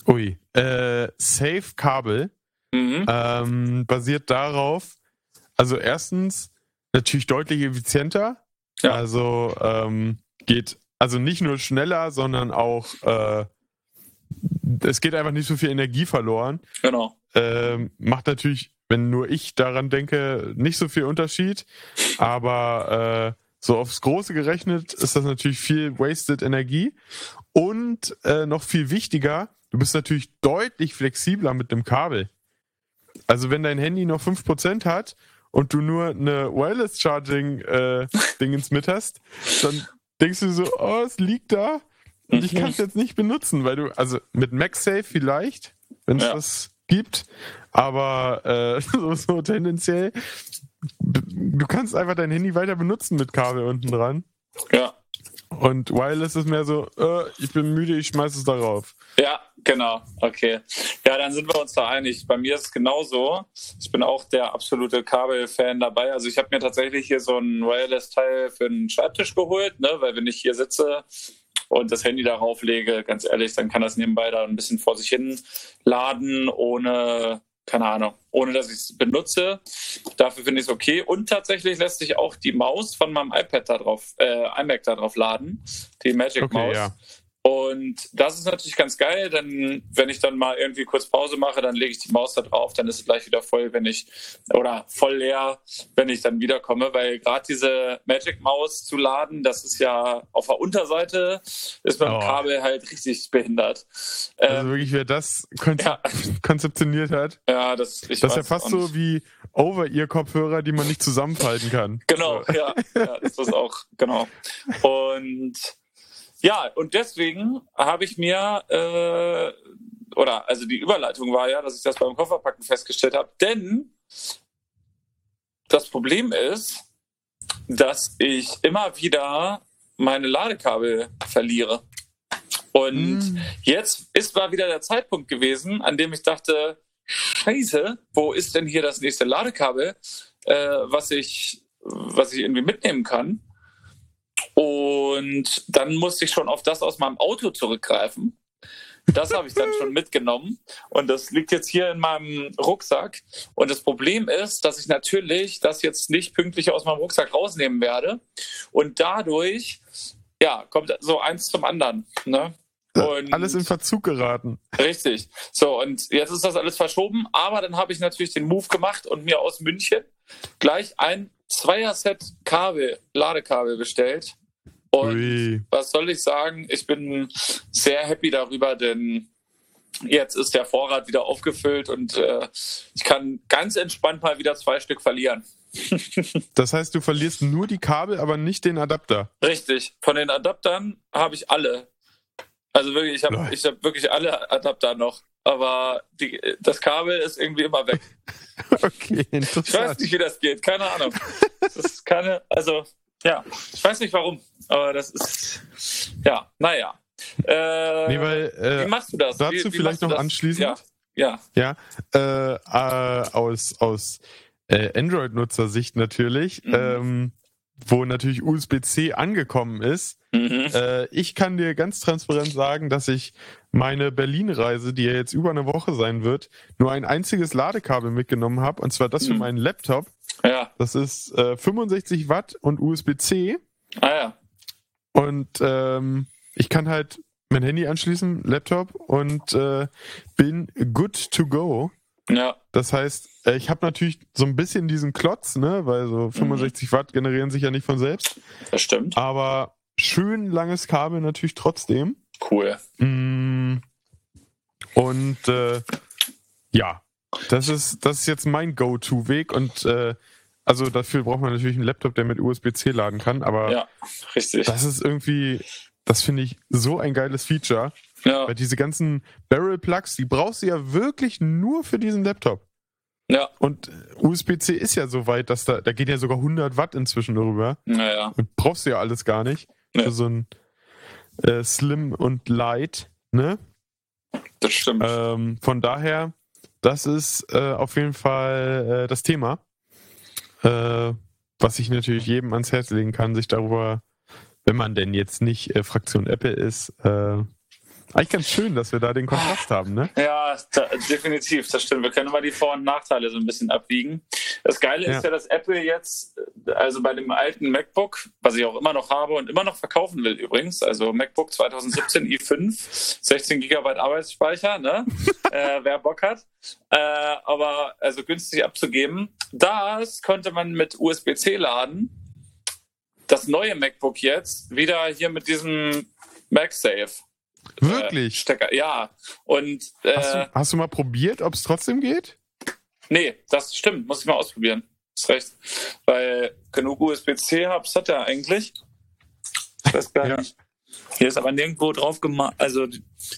Ui, äh, Safe Kabel Mhm. ähm, basiert darauf, also erstens natürlich deutlich effizienter. Ja. Also ähm, geht also nicht nur schneller, sondern auch äh, es geht einfach nicht so viel Energie verloren. Genau. Ähm, macht natürlich, wenn nur ich daran denke, nicht so viel Unterschied. Aber äh, so aufs Große gerechnet ist das natürlich viel wasted Energie. Und äh, noch viel wichtiger, du bist natürlich deutlich flexibler mit dem Kabel. Also wenn dein Handy noch 5% hat und du nur eine Wireless Charging äh, *laughs* Dingens mit hast, dann denkst du so, oh, es liegt da und ich kann es jetzt nicht benutzen, weil du, also mit MagSafe vielleicht, wenn es Ja. das gibt, aber äh, *laughs* so, so tendenziell, du kannst einfach dein Handy weiter benutzen mit Kabel unten dran. Ja. Und Wireless ist mehr so, äh, ich bin müde, ich schmeiß es darauf. Ja, genau. Okay. Ja, dann sind wir uns da einig. Bei mir ist es genauso. Ich bin auch der absolute Kabel-Fan dabei. Also ich habe mir tatsächlich hier so ein Wireless-Teil für den Schreibtisch geholt, ne? weil wenn ich hier sitze und das Handy darauf lege, ganz ehrlich, dann kann das nebenbei da ein bisschen vor sich hin laden, ohne, keine Ahnung, ohne dass ich es benutze. Dafür finde ich es okay. Und tatsächlich lässt sich auch die Maus von meinem iPad da drauf, äh, iMac da drauf laden, die Magic Okay, Maus. ja. Und das ist natürlich ganz geil, denn wenn ich dann mal irgendwie kurz Pause mache, dann lege ich die Maus da drauf, dann ist es gleich wieder voll, wenn ich, oder voll leer, wenn ich dann wiederkomme, weil gerade diese Magic Maus zu laden, das ist ja auf der Unterseite, ist beim Oh. Kabel halt richtig behindert. Also Ähm, wirklich, wer das konzep ja. *laughs* konzeptioniert hat, ja, das, ich das ist ja fast so wie Over-Ear-Kopfhörer, die man nicht zusammenfalten kann. Genau, ja, ja, das ist auch, genau. *laughs* Und ja, und deswegen habe ich mir, äh, oder also die Überleitung war ja, dass ich das beim Kofferpacken festgestellt habe, denn das Problem ist, dass ich immer wieder meine Ladekabel verliere. Und Mm. jetzt ist mal wieder der Zeitpunkt gewesen, an dem ich dachte, Scheiße, wo ist denn hier das nächste Ladekabel, äh, was ich, was ich irgendwie mitnehmen kann? Und dann musste ich schon auf das aus meinem Auto zurückgreifen. Das habe ich dann schon *laughs* mitgenommen und das liegt jetzt hier in meinem Rucksack. Und das Problem ist, dass ich natürlich das jetzt nicht pünktlich aus meinem Rucksack rausnehmen werde. Und dadurch, ja, kommt so eins zum anderen. Ne? Und Alles in Verzug geraten. Richtig. So, und jetzt ist das alles verschoben, aber dann habe ich natürlich den Move gemacht und mir aus München gleich ein Zweier-Set Kabel, Ladekabel bestellt. Und Ui. was soll ich sagen? Ich bin sehr happy darüber, denn jetzt ist der Vorrat wieder aufgefüllt und äh, ich kann ganz entspannt mal wieder zwei Stück verlieren. *laughs* Das heißt, du verlierst nur die Kabel, aber nicht den Adapter. Richtig. Von den Adaptern habe ich alle. Also wirklich, ich habe hab wirklich alle Adapter noch. Aber die, das Kabel ist irgendwie immer weg. *laughs* Okay, Ich weiß interessant. nicht, wie das geht. Keine Ahnung. *laughs* Das ist keine, also, ja, ich weiß nicht warum. Aber das ist, ja, naja. Äh, Nee, weil, wie äh, machst du das? dazu wie, wie vielleicht noch das? anschließend? Ja, ja. ja, äh, äh, aus, aus äh, Android-Nutzer-Sicht natürlich, Mhm. ähm, wo natürlich USB-C angekommen ist. Mhm. Äh, ich kann dir ganz transparent sagen, dass ich meine Berlin-Reise, die ja jetzt über eine Woche sein wird, nur ein einziges Ladekabel mitgenommen habe, und zwar das für Mhm. meinen Laptop. Ja, Das ist äh, 65 Watt und USB-C. ah ja. Und ähm, ich kann halt mein Handy anschließen, Laptop und äh, bin good to go. Ja, Das heißt, äh, ich habe natürlich so ein bisschen diesen Klotz, ne, weil so 65 Watt generieren sich ja nicht von selbst. das stimmt. Aber schön langes Kabel natürlich trotzdem. Cool. Mm, Und äh, ja, das ist, das ist jetzt mein Go-To-Weg und äh, also dafür braucht man natürlich einen Laptop, der mit USB-C laden kann, aber Ja, richtig. das ist irgendwie, das finde ich so ein geiles Feature, Ja, weil diese ganzen Barrel-Plugs, die brauchst du ja wirklich nur für diesen Laptop. ja, Und USB-C ist ja so weit, dass da, da geht ja sogar 100 Watt inzwischen drüber. naja. Und brauchst du ja alles gar nicht. Nee. Für so ein äh, Slim und Light, ne? Das stimmt. Ähm, von daher, das ist äh, auf jeden Fall äh, das Thema, äh, was ich natürlich jedem ans Herz legen kann, sich darüber wenn man denn jetzt nicht äh, Fraktion Apple ist, äh, eigentlich ganz schön, dass wir da den Kontrast haben, ne? Ja, da, definitiv, das stimmt. Wir können mal die Vor- und Nachteile so ein bisschen abwiegen. Das Geile ja. ist ja, dass Apple jetzt, also bei dem alten MacBook, was ich auch immer noch habe und immer noch verkaufen will übrigens, also MacBook 2017 i5, 16 GB Arbeitsspeicher, ne? *laughs* äh, wer Bock hat. Äh, aber also günstig abzugeben. Das konnte man mit USB-C laden. Das neue MacBook jetzt wieder hier mit diesem MagSafe. Wirklich? Äh, Stecker. Ja. Und, äh, hast, du, hast du mal probiert, ob es trotzdem geht? Nee, das stimmt. Muss ich mal ausprobieren. Ist recht. Weil genug USB-C-Hubs hat er eigentlich. Ich weiß gar ja. nicht. Hier ist aber nirgendwo drauf gemacht. Also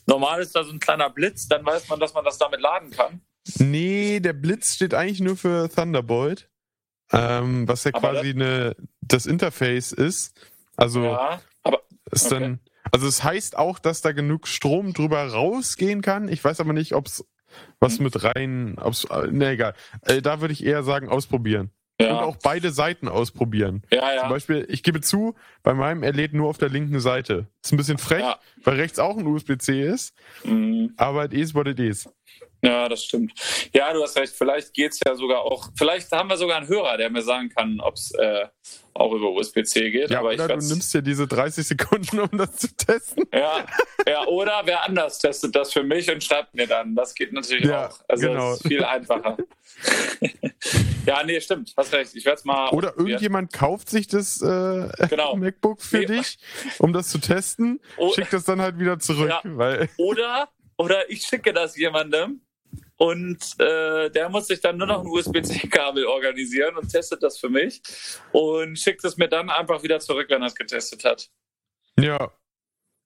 normal ist da so ein kleiner Blitz, dann weiß man, dass man das damit laden kann. Nee, der Blitz steht eigentlich nur für Thunderbolt. Ähm, was ja aber quasi das, eine, das Interface ist. Also ja, aber, okay. dann also es heißt auch, dass da genug Strom drüber rausgehen kann. Ich weiß aber nicht, ob es was mit rein, ob's, ne, egal. Äh, da würde ich eher sagen, ausprobieren. Ja. Und auch beide Seiten ausprobieren. Ja, ja. Zum Beispiel, ich gebe zu, bei meinem, er lädt nur auf der linken Seite. Ist ein bisschen frech, ja. weil rechts auch ein USB-C ist. Mhm. Aber it is what it is. Ja, das stimmt. Ja, du hast recht. Vielleicht geht es ja sogar auch. Vielleicht haben wir sogar einen Hörer, der mir sagen kann, ob es äh, auch über USB-C geht. Ja, aber oder du nimmst ja diese 30 Sekunden, um das zu testen. Ja, ja oder wer anders testet das für mich und schreibt mir dann. Das geht natürlich ja, auch. Also genau. das ist viel einfacher. *laughs* ja, nee, stimmt. Hast recht. Ich werde es mal. Oder irgendjemand kauft sich das äh, genau. *laughs* MacBook für nee. dich, um das zu testen, oh. schickt das dann halt wieder zurück. Ja. Weil oder, oder ich schicke das jemandem und äh, der muss sich dann nur noch ein USB-C-Kabel organisieren und testet das für mich und schickt es mir dann einfach wieder zurück, wenn er es getestet hat. Ja,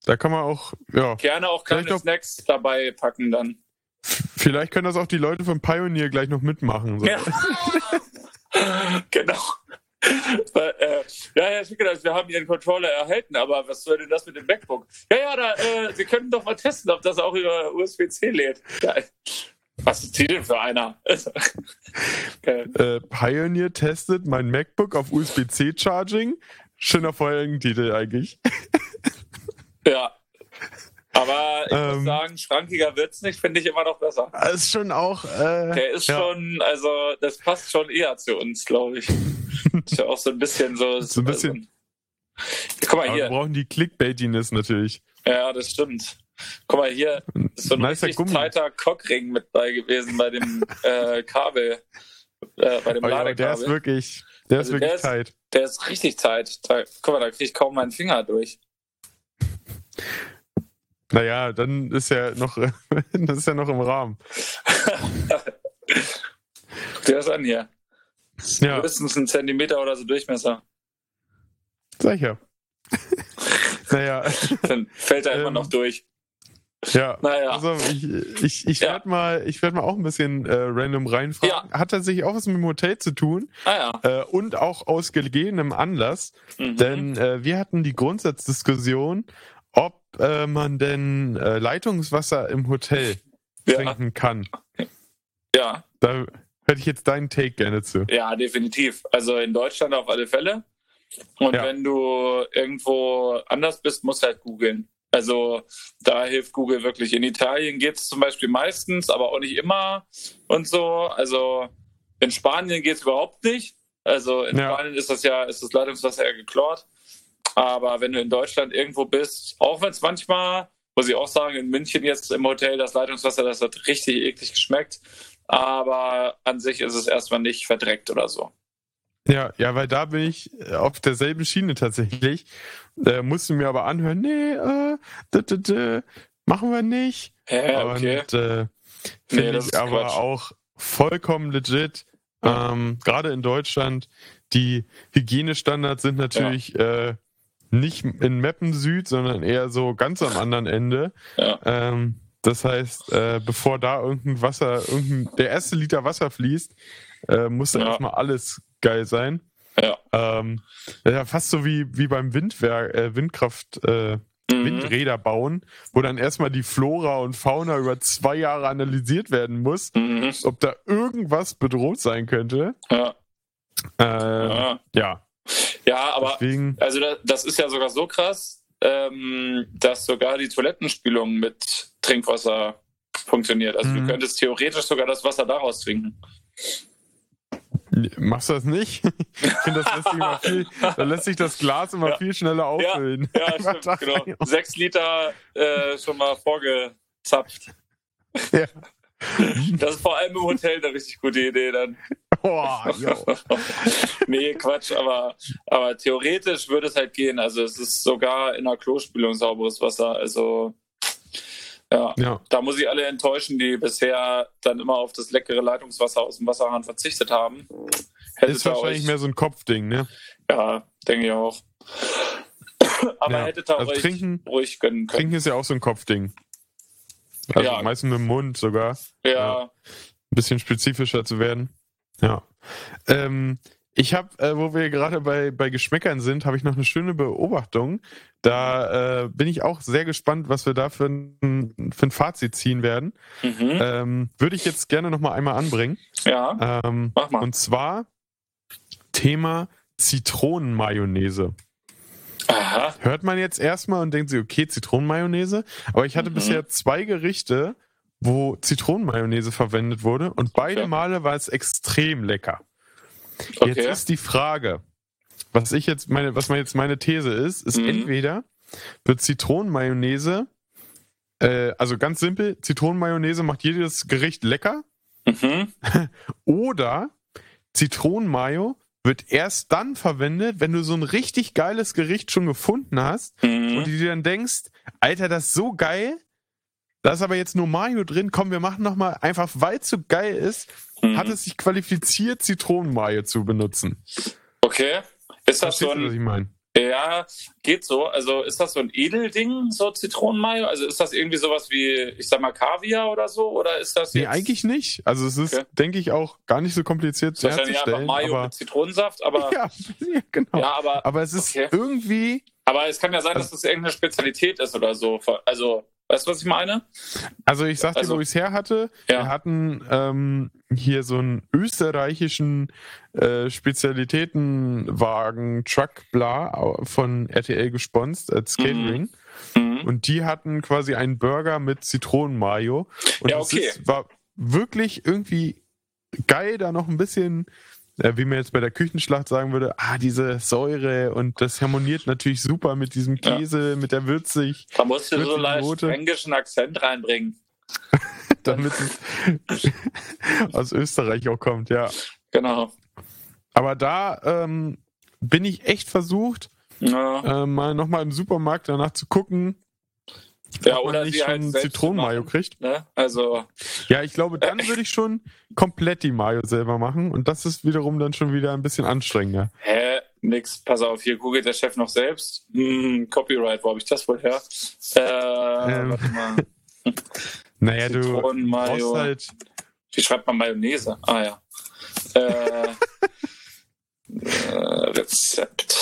da kann man auch, ja. Gerne auch keine Snacks dabei packen dann. Vielleicht können das auch die Leute von Pioneer gleich noch mitmachen. So. Ja. *laughs* genau. Weil, äh, ja, Herr Schickedas, wir haben Ihren Controller erhalten, aber was soll denn das mit dem MacBook? Ja, ja, da, äh, Sie können doch mal testen, ob das auch über USB-C lädt. Geil. Was ist die denn für einer? *laughs* okay. äh, Pioneer testet mein MacBook auf USB-C Charging. Schöner Folgentitel eigentlich. ja. Aber ich ähm, muss sagen, schrankiger wird's nicht, finde ich immer noch besser. Ist schon auch. Äh, Der ist ja. schon, also das passt schon eher zu uns, glaube ich. *laughs* ist ja auch so ein bisschen so. so ein bisschen. Also, guck mal hier. Wir brauchen die Clickbaitiness natürlich. Ja, das stimmt. Guck mal hier, ist so ein nicer richtig Gummi. tighter Cockring mit bei gewesen bei dem *laughs* äh, Kabel, äh, bei dem oh, Ladekabel. der ist wirklich, der also ist wirklich der tight. der ist richtig tight. Da, guck mal, da kriege ich kaum meinen Finger durch. Naja, dann ist ja noch, *laughs* das ist ja noch im Rahmen. Guck dir das an hier. Ja. Mindestens einen Zentimeter oder so Durchmesser. Sicher. *laughs* naja. Dann fällt er ähm, immer noch durch. Ja, naja. also ich, ich, ich ja. werde mal, ich werd mal auch ein bisschen äh, random reinfragen. Ja. Hat tatsächlich auch was mit dem Hotel zu tun ah, ja. äh, und auch aus gegebenem Anlass, mhm. denn äh, wir hatten die Grundsatzdiskussion, äh, man denn äh, Leitungswasser im Hotel ja. trinken kann. Ja. Da hätte ich jetzt deinen Take gerne zu. Ja, definitiv. Also in Deutschland auf alle Fälle. Und wenn du irgendwo anders bist, musst du halt googeln. Also da hilft Google wirklich. In Italien geht es zum Beispiel meistens, aber auch nicht immer und so. Also in Spanien geht es überhaupt nicht. Also in ja. Spanien ist das ja, ist das Leitungswasser ja geklort. Aber wenn du in Deutschland irgendwo bist, auch wenn es manchmal, muss ich auch sagen, in München jetzt im Hotel das Leitungswasser, das hat richtig eklig geschmeckt. Aber an sich ist es erstmal nicht verdreckt oder so. Ja, ja, weil da bin ich auf derselben Schiene tatsächlich. Äh, musste mir aber anhören, nee, äh, d -d -d machen wir nicht. Ja, okay. Und äh, finde nee, ich aber Quatsch. auch vollkommen legit. Ähm, Gerade in Deutschland, die Hygienestandards sind natürlich ja. äh, nicht in Meppen Süd, sondern eher so ganz am anderen Ende. Ja. Ähm, das heißt, äh, bevor da irgendein Wasser, irgendein, der erste Liter Wasser fließt, äh, muss da ja. erstmal alles geil sein. Ja. Ähm, ja, fast so wie, wie beim Windwerk, äh, Windkraft, äh, mhm. Windräder bauen, wo dann erstmal die Flora und Fauna über zwei Jahre analysiert werden muss, mhm. ob da irgendwas bedroht sein könnte. Ja. Äh, ja. ja. Ja, aber Deswegen... also das, das, ist ja sogar so krass, ähm, dass sogar die Toilettenspülung mit Trinkwasser funktioniert. Also mhm. du könntest theoretisch sogar das Wasser daraus trinken. Machst du das nicht? *laughs* Ich finde, das lässt sich immer viel, da lässt sich das Glas immer ja. viel schneller auffüllen. Ja, ja stimmt, *laughs* genau. Sechs Liter äh, schon mal vorgezapft. Ja. Das ist vor allem im Hotel eine richtig gute Idee dann. Oh, *laughs* nee, Quatsch, aber, aber theoretisch würde es halt gehen. Also es ist sogar in der Klospülung sauberes Wasser. Also ja, ja, da muss ich alle enttäuschen, die bisher dann immer auf das leckere Leitungswasser aus dem Wasserhahn verzichtet haben. Hättet ist wahrscheinlich euch, mehr so ein Kopfding, ne? Ja, denke ich auch. Aber ja. hättet ihr also euch trinken, ruhig gönnen können. Trinken ist ja auch so ein Kopfding. Also ja. meistens mit dem Mund sogar. Ja. ja. Ein bisschen spezifischer zu werden. Ja. Ähm, ich habe, äh, wo wir gerade bei, bei Geschmäckern sind, habe ich noch eine schöne Beobachtung. Da äh, bin ich auch sehr gespannt, was wir da für ein, für ein Fazit ziehen werden. Mhm. Ähm, Würde ich jetzt gerne noch mal einmal anbringen. Ja. Ähm, mach mal. Und zwar Thema Zitronenmayonnaise. Aha. Hört man jetzt erstmal und denkt sich, okay, Zitronenmayonnaise. Aber ich hatte mhm. bisher zwei Gerichte, wo Zitronenmayonnaise verwendet wurde und beide okay. Male war es extrem lecker. Okay. Jetzt ist die Frage, was ich jetzt meine, was jetzt meine These ist, ist mhm. entweder wird Zitronenmayonnaise, äh, also ganz simpel, Zitronenmayonnaise macht jedes Gericht lecker. Mhm. *laughs* Oder Zitronenmayo wird erst dann verwendet, wenn du so ein richtig geiles Gericht schon gefunden hast mhm. und du dir dann denkst, Alter, das ist so geil, da ist aber jetzt nur Mayo drin, komm, wir machen nochmal, einfach weil es so geil ist, mhm. hat es sich qualifiziert, Zitronenmayo zu benutzen. Okay. Ist das so ein, was ich meine? Ja, geht so. Also ist das so ein Edelding, so Zitronenmayo? Also ist das irgendwie sowas wie, ich sag mal, Kaviar oder so? Oder ist das jetzt... Nee, eigentlich nicht. Also es ist, okay. denke ich, auch gar nicht so kompliziert zu herzustellen. Wahrscheinlich einfach Mayo aber... mit Zitronensaft, aber... *laughs* Ja, genau. Ja, aber, aber es ist okay. irgendwie... Aber es kann ja sein, dass das irgendeine Spezialität ist oder so. Also Weißt du, was ich meine? Also ich sag dir, also, wo ich es her hatte. Ja. Wir hatten ähm, hier so einen österreichischen äh, Spezialitätenwagen Truck Bla von RTL gesponst als mhm. Catering. Mhm. Und die hatten quasi einen Burger mit Zitronenmayo. Und ja, okay. das ist, war wirklich irgendwie geil, da noch ein bisschen wie man jetzt bei der Küchenschlacht sagen würde, ah, diese Säure und das harmoniert natürlich super mit diesem Käse, ja. mit der würzig. Da musst du so leicht fränkischen Akzent reinbringen. *laughs* Damit es *laughs* aus Österreich auch kommt, ja. Genau. Aber da ähm, bin ich echt versucht, ja. äh, mal nochmal im Supermarkt danach zu gucken, ja, oder man nicht schon halt Zitronenmayo kriegt. Ne? Also, ja, ich glaube, dann würde ich schon komplett die Mayo selber machen und das ist wiederum dann schon wieder ein bisschen anstrengender. Hä? Nix, pass auf, hier googelt der Chef noch selbst. Hm, Copyright, wo habe ich das wohl her? Äh, ähm, warte mal. *laughs* naja, du brauchst halt... Wie schreibt man Mayonnaise? Ah ja. äh, äh, Rezept.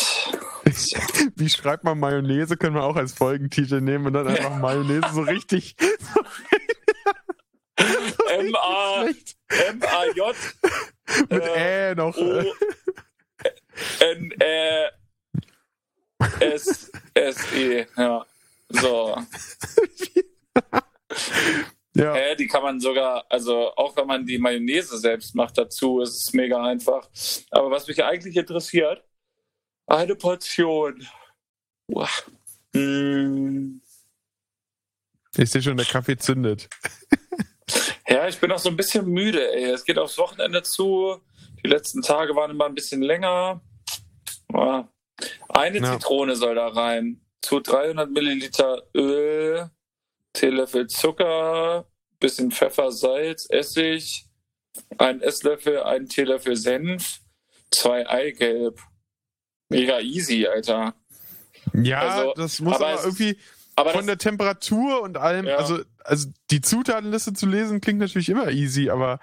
*laughs* Wie schreibt man Mayonnaise? Können wir auch als Folgentitel nehmen und dann einfach Mayonnaise so richtig. *laughs* M-A-J. *laughs* Mit äh, Ä noch. N-Ä. S-S-E. Ja. So. *laughs* Ja. Äh, die kann man sogar, also auch wenn man die Mayonnaise selbst macht dazu, ist es mega einfach. Aber was mich eigentlich interessiert, eine Portion. Wow. Mm. Ich sehe schon, der Kaffee zündet. *laughs* ja, ich bin auch so ein bisschen müde, ey. Es geht aufs Wochenende zu. Die letzten Tage waren immer ein bisschen länger. Eine ja. Zitrone soll da rein. Zu 300 Milliliter Öl, Teelöffel Zucker, bisschen Pfeffer, Salz, Essig, ein Esslöffel, ein Teelöffel Senf, zwei Eigelb. Mega easy, Alter. Ja, also, das muss aber, aber irgendwie aber von der Temperatur und allem, ja. also, also die Zutatenliste zu lesen klingt natürlich immer easy, aber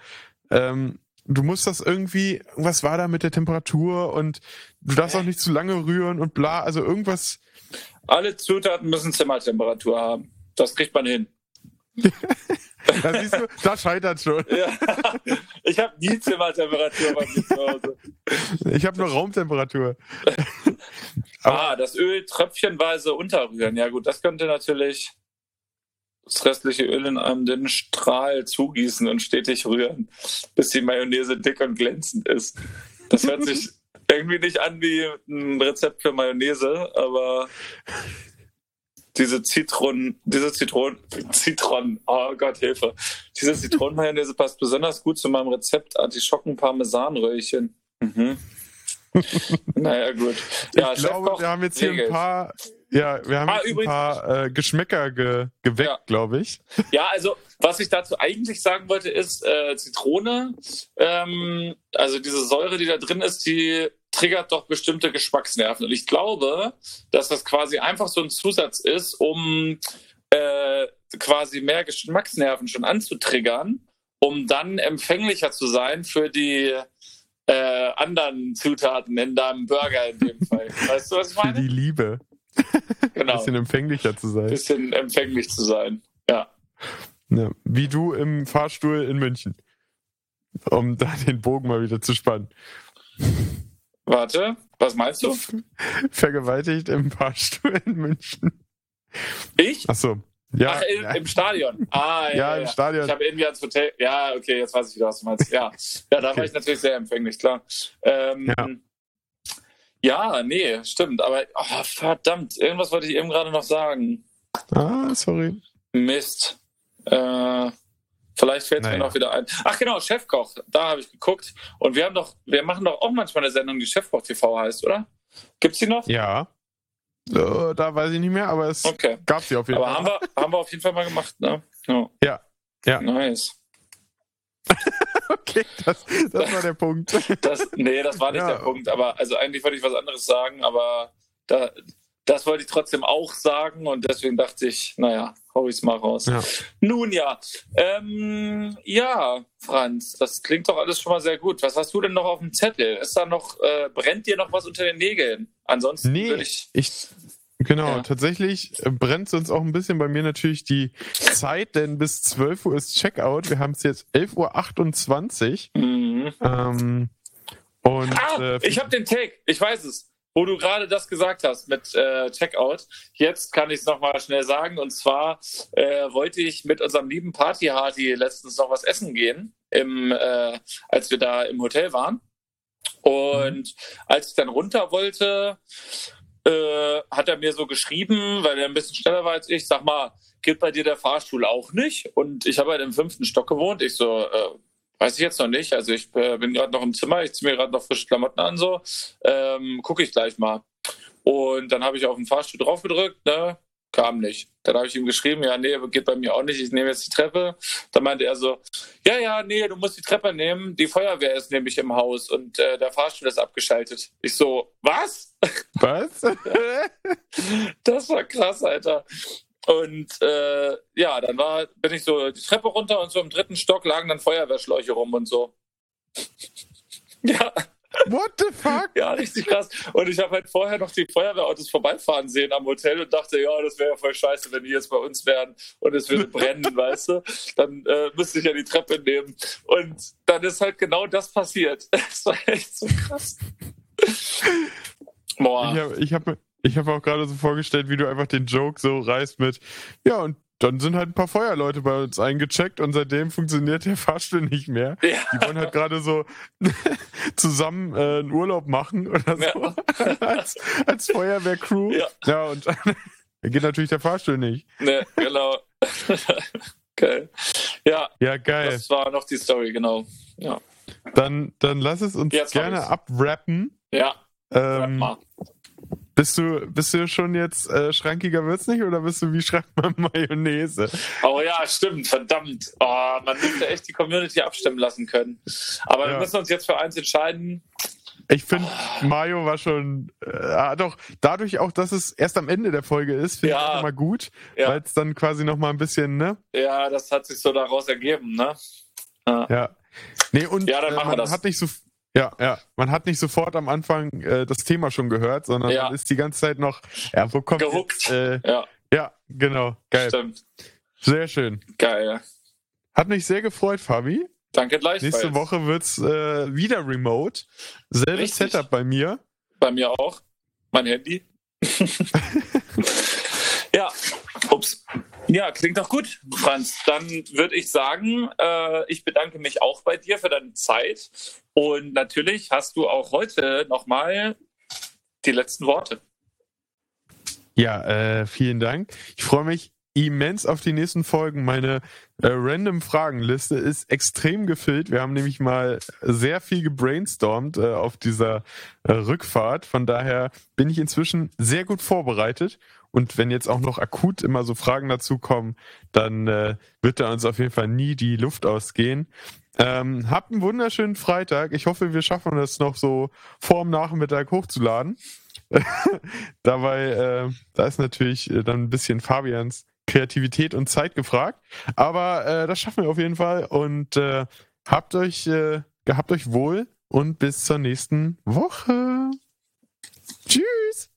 ähm, du musst das irgendwie, was war da mit der Temperatur und du darfst auch nicht zu lange rühren und bla, also irgendwas. Alle Zutaten müssen Zimmertemperatur haben. Das kriegt man hin. *laughs* Da siehst du, da scheitert schon. Ja. Ich habe nie Zimmertemperatur bei mir zu Hause. Ich habe nur Raumtemperatur. ah, das Öl tröpfchenweise unterrühren. Ja gut, das könnte natürlich das restliche Öl in einem dünnen Strahl zugießen und stetig rühren, bis die Mayonnaise dick und glänzend ist. Das hört sich *laughs* irgendwie nicht an wie ein Rezept für Mayonnaise, aber diese Zitronen, diese Zitronen, Zitronen, oh Gott, Hilfe. Diese Zitronenmayonnaise passt besonders gut zu meinem Rezept Artischocken-Parmesanröhrchen. Mhm. *laughs* naja, gut. Ja, ich glaube, wir haben jetzt hier ein paar ja, wir haben ah, ein paar äh, Geschmäcker ge geweckt, ja. glaube ich. *laughs* Ja, also was ich dazu eigentlich sagen wollte, ist äh, Zitrone. Ähm, also diese Säure, die da drin ist, die triggert doch bestimmte Geschmacksnerven. Und ich glaube, dass das quasi einfach so ein Zusatz ist, um äh, quasi mehr Geschmacksnerven schon anzutriggern, um dann empfänglicher zu sein für die äh, anderen Zutaten in deinem Burger in dem Fall. *laughs* Weißt du, was ich meine? Für die Liebe. *laughs* Genau. Ein bisschen empfänglicher zu sein. Ein bisschen empfänglich zu sein, ja. ja. Wie du im Fahrstuhl in München. Um da den Bogen mal wieder zu spannen. Warte, was meinst du? *laughs* Vergewaltigt im Fahrstuhl in München. Ich? Achso. Ja, Ach, in, ja. im Stadion. Ah, *laughs* ja, ja, im ja. Stadion. Ich habe irgendwie ans Hotel. Ja, okay, jetzt weiß ich wieder, was du meinst. Ja, ja da okay. war ich natürlich sehr empfänglich, klar. Ähm, ja. Ja, nee, stimmt. Aber oh, verdammt, irgendwas wollte ich eben gerade noch sagen. Ah, sorry. Mist. Äh, vielleicht fällt es naja. mir noch wieder ein. Ach genau, Chefkoch. Da habe ich geguckt. Und wir haben doch, wir machen doch auch manchmal eine Sendung, die Chefkoch TV heißt, oder? Gibt's die noch? Ja. Uh, da weiß ich nicht mehr, aber es okay. gab sie auf jeden aber Fall. Aber haben wir, haben wir auf jeden Fall mal gemacht, ne? Ja. Ja. ja. Nice. *laughs* okay, das, das war der Punkt. Das, nee, das war nicht ja. der Punkt. Aber also eigentlich wollte ich was anderes sagen, aber da, das wollte ich trotzdem auch sagen und deswegen dachte ich, naja, hau ich es mal raus. Ja. Nun ja, ähm, ja, Franz, das klingt doch alles schon mal sehr gut. Was hast du denn noch auf dem Zettel? Ist da noch, äh, brennt dir noch was unter den Nägeln? Ansonsten nee, würde ich, ich Genau, ja. tatsächlich äh, brennt uns auch ein bisschen bei mir natürlich die Zeit, denn bis 12 Uhr ist Checkout. Wir haben es jetzt 11.28 Uhr. Mhm. Ähm, und, ah, äh, ich habe den Take, ich weiß es, wo du gerade das gesagt hast mit äh, Checkout. Jetzt kann ich es nochmal schnell sagen. Und zwar äh, wollte ich mit unserem lieben Party-Harty letztens noch was essen gehen, im, äh, als wir da im Hotel waren. Und als ich dann runter wollte, äh, hat er mir so geschrieben, weil er ein bisschen schneller war als ich, sag mal, geht bei dir der Fahrstuhl auch nicht? Und ich habe halt im fünften Stock gewohnt. Ich so, äh, weiß ich jetzt noch nicht. Also ich äh, bin gerade noch im Zimmer, ich ziehe mir gerade noch frische Klamotten an, so. Ähm, Gucke ich gleich mal. Und dann habe ich auf den Fahrstuhl drauf gedrückt, ne? Kam nicht. Dann habe ich ihm geschrieben, ja, nee, geht bei mir auch nicht, ich nehme jetzt die Treppe. Dann meinte er so, ja, ja, nee, du musst die Treppe nehmen, die Feuerwehr ist nämlich im Haus und äh, der Fahrstuhl ist abgeschaltet. Ich so, was? Was? *laughs* das war krass, Alter. Und äh, ja, dann war, bin ich so die Treppe runter und so im dritten Stock lagen dann Feuerwehrschläuche rum und so. *laughs* ja. What the fuck? Ja, richtig krass. Und ich habe halt vorher noch die Feuerwehrautos vorbeifahren sehen am Hotel und dachte, ja, das wäre ja voll scheiße, wenn die jetzt bei uns wären und es würde brennen, *laughs* weißt du? Dann äh, müsste ich ja die Treppe nehmen. Und dann ist halt genau das passiert. *laughs* Das war echt so krass. Boah. Ich habe ich hab, ich hab auch gerade so vorgestellt, wie du einfach den Joke so reißt mit, ja, und dann sind halt ein paar Feuerleute bei uns eingecheckt und seitdem funktioniert der Fahrstuhl nicht mehr. Ja. Die wollen halt gerade so *laughs* zusammen äh, einen Urlaub machen oder so ja. *laughs* als, als Feuerwehrcrew. Ja. ja, und *laughs* dann geht natürlich der Fahrstuhl nicht. Ne, genau. geil. Ja, ja, geil. Das war noch die Story, genau. Ja. Dann, dann lass es uns Jetzt gerne abwrappen. Ja. Ähm, bist du, bist du schon jetzt äh, schrankiger wird's nicht oder bist du wie schreibt man *laughs* Mayonnaise? Oh ja, stimmt, verdammt. Oh, man müsste echt die Community abstimmen lassen können. Aber ja. wir müssen uns jetzt für eins entscheiden. Ich finde, oh. Mayo war schon, äh, doch, dadurch auch, dass es erst am Ende der Folge ist, finde ja. ich auch immer gut, ja. weil es dann quasi nochmal ein bisschen, ne? Ja, das hat sich so daraus ergeben, ne? Ja. ja. Nee, und ja, dann äh, machen man wir das. hat nicht so, ja, ja. Man hat nicht sofort am Anfang äh, das Thema schon gehört, sondern ja. man ist die ganze Zeit noch, ja, wo kommt Gehuckt. Jetzt, äh, ja. ja, genau. Geil. Stimmt. Sehr schön. Geil. Hat mich sehr gefreut, Fabi. Danke gleichfalls. Nächste Woche wird's äh, wieder remote. Selbes Richtig. Setup bei mir. Bei mir auch. Mein Handy. *laughs* ja, ups. Ja, klingt doch gut, Franz. Dann würde ich sagen, äh, ich bedanke mich auch bei dir für deine Zeit. Und natürlich hast du auch heute nochmal die letzten Worte. Ja, äh, vielen Dank. Ich freue mich immens auf die nächsten Folgen. Meine äh, random Fragenliste ist extrem gefüllt. Wir haben nämlich mal sehr viel gebrainstormt äh, auf dieser äh, Rückfahrt. Von daher bin ich inzwischen sehr gut vorbereitet. Und wenn jetzt auch noch akut immer so Fragen dazu kommen, dann äh, wird da uns auf jeden Fall nie die Luft ausgehen. Ähm, habt einen wunderschönen Freitag. Ich hoffe, wir schaffen es noch so vor dem Nachmittag hochzuladen. *laughs* Dabei, äh, da ist natürlich äh, dann ein bisschen Fabians Kreativität und Zeit gefragt. Aber äh, das schaffen wir auf jeden Fall. Und äh, habt euch, äh, gehabt euch wohl und bis zur nächsten Woche. Tschüss.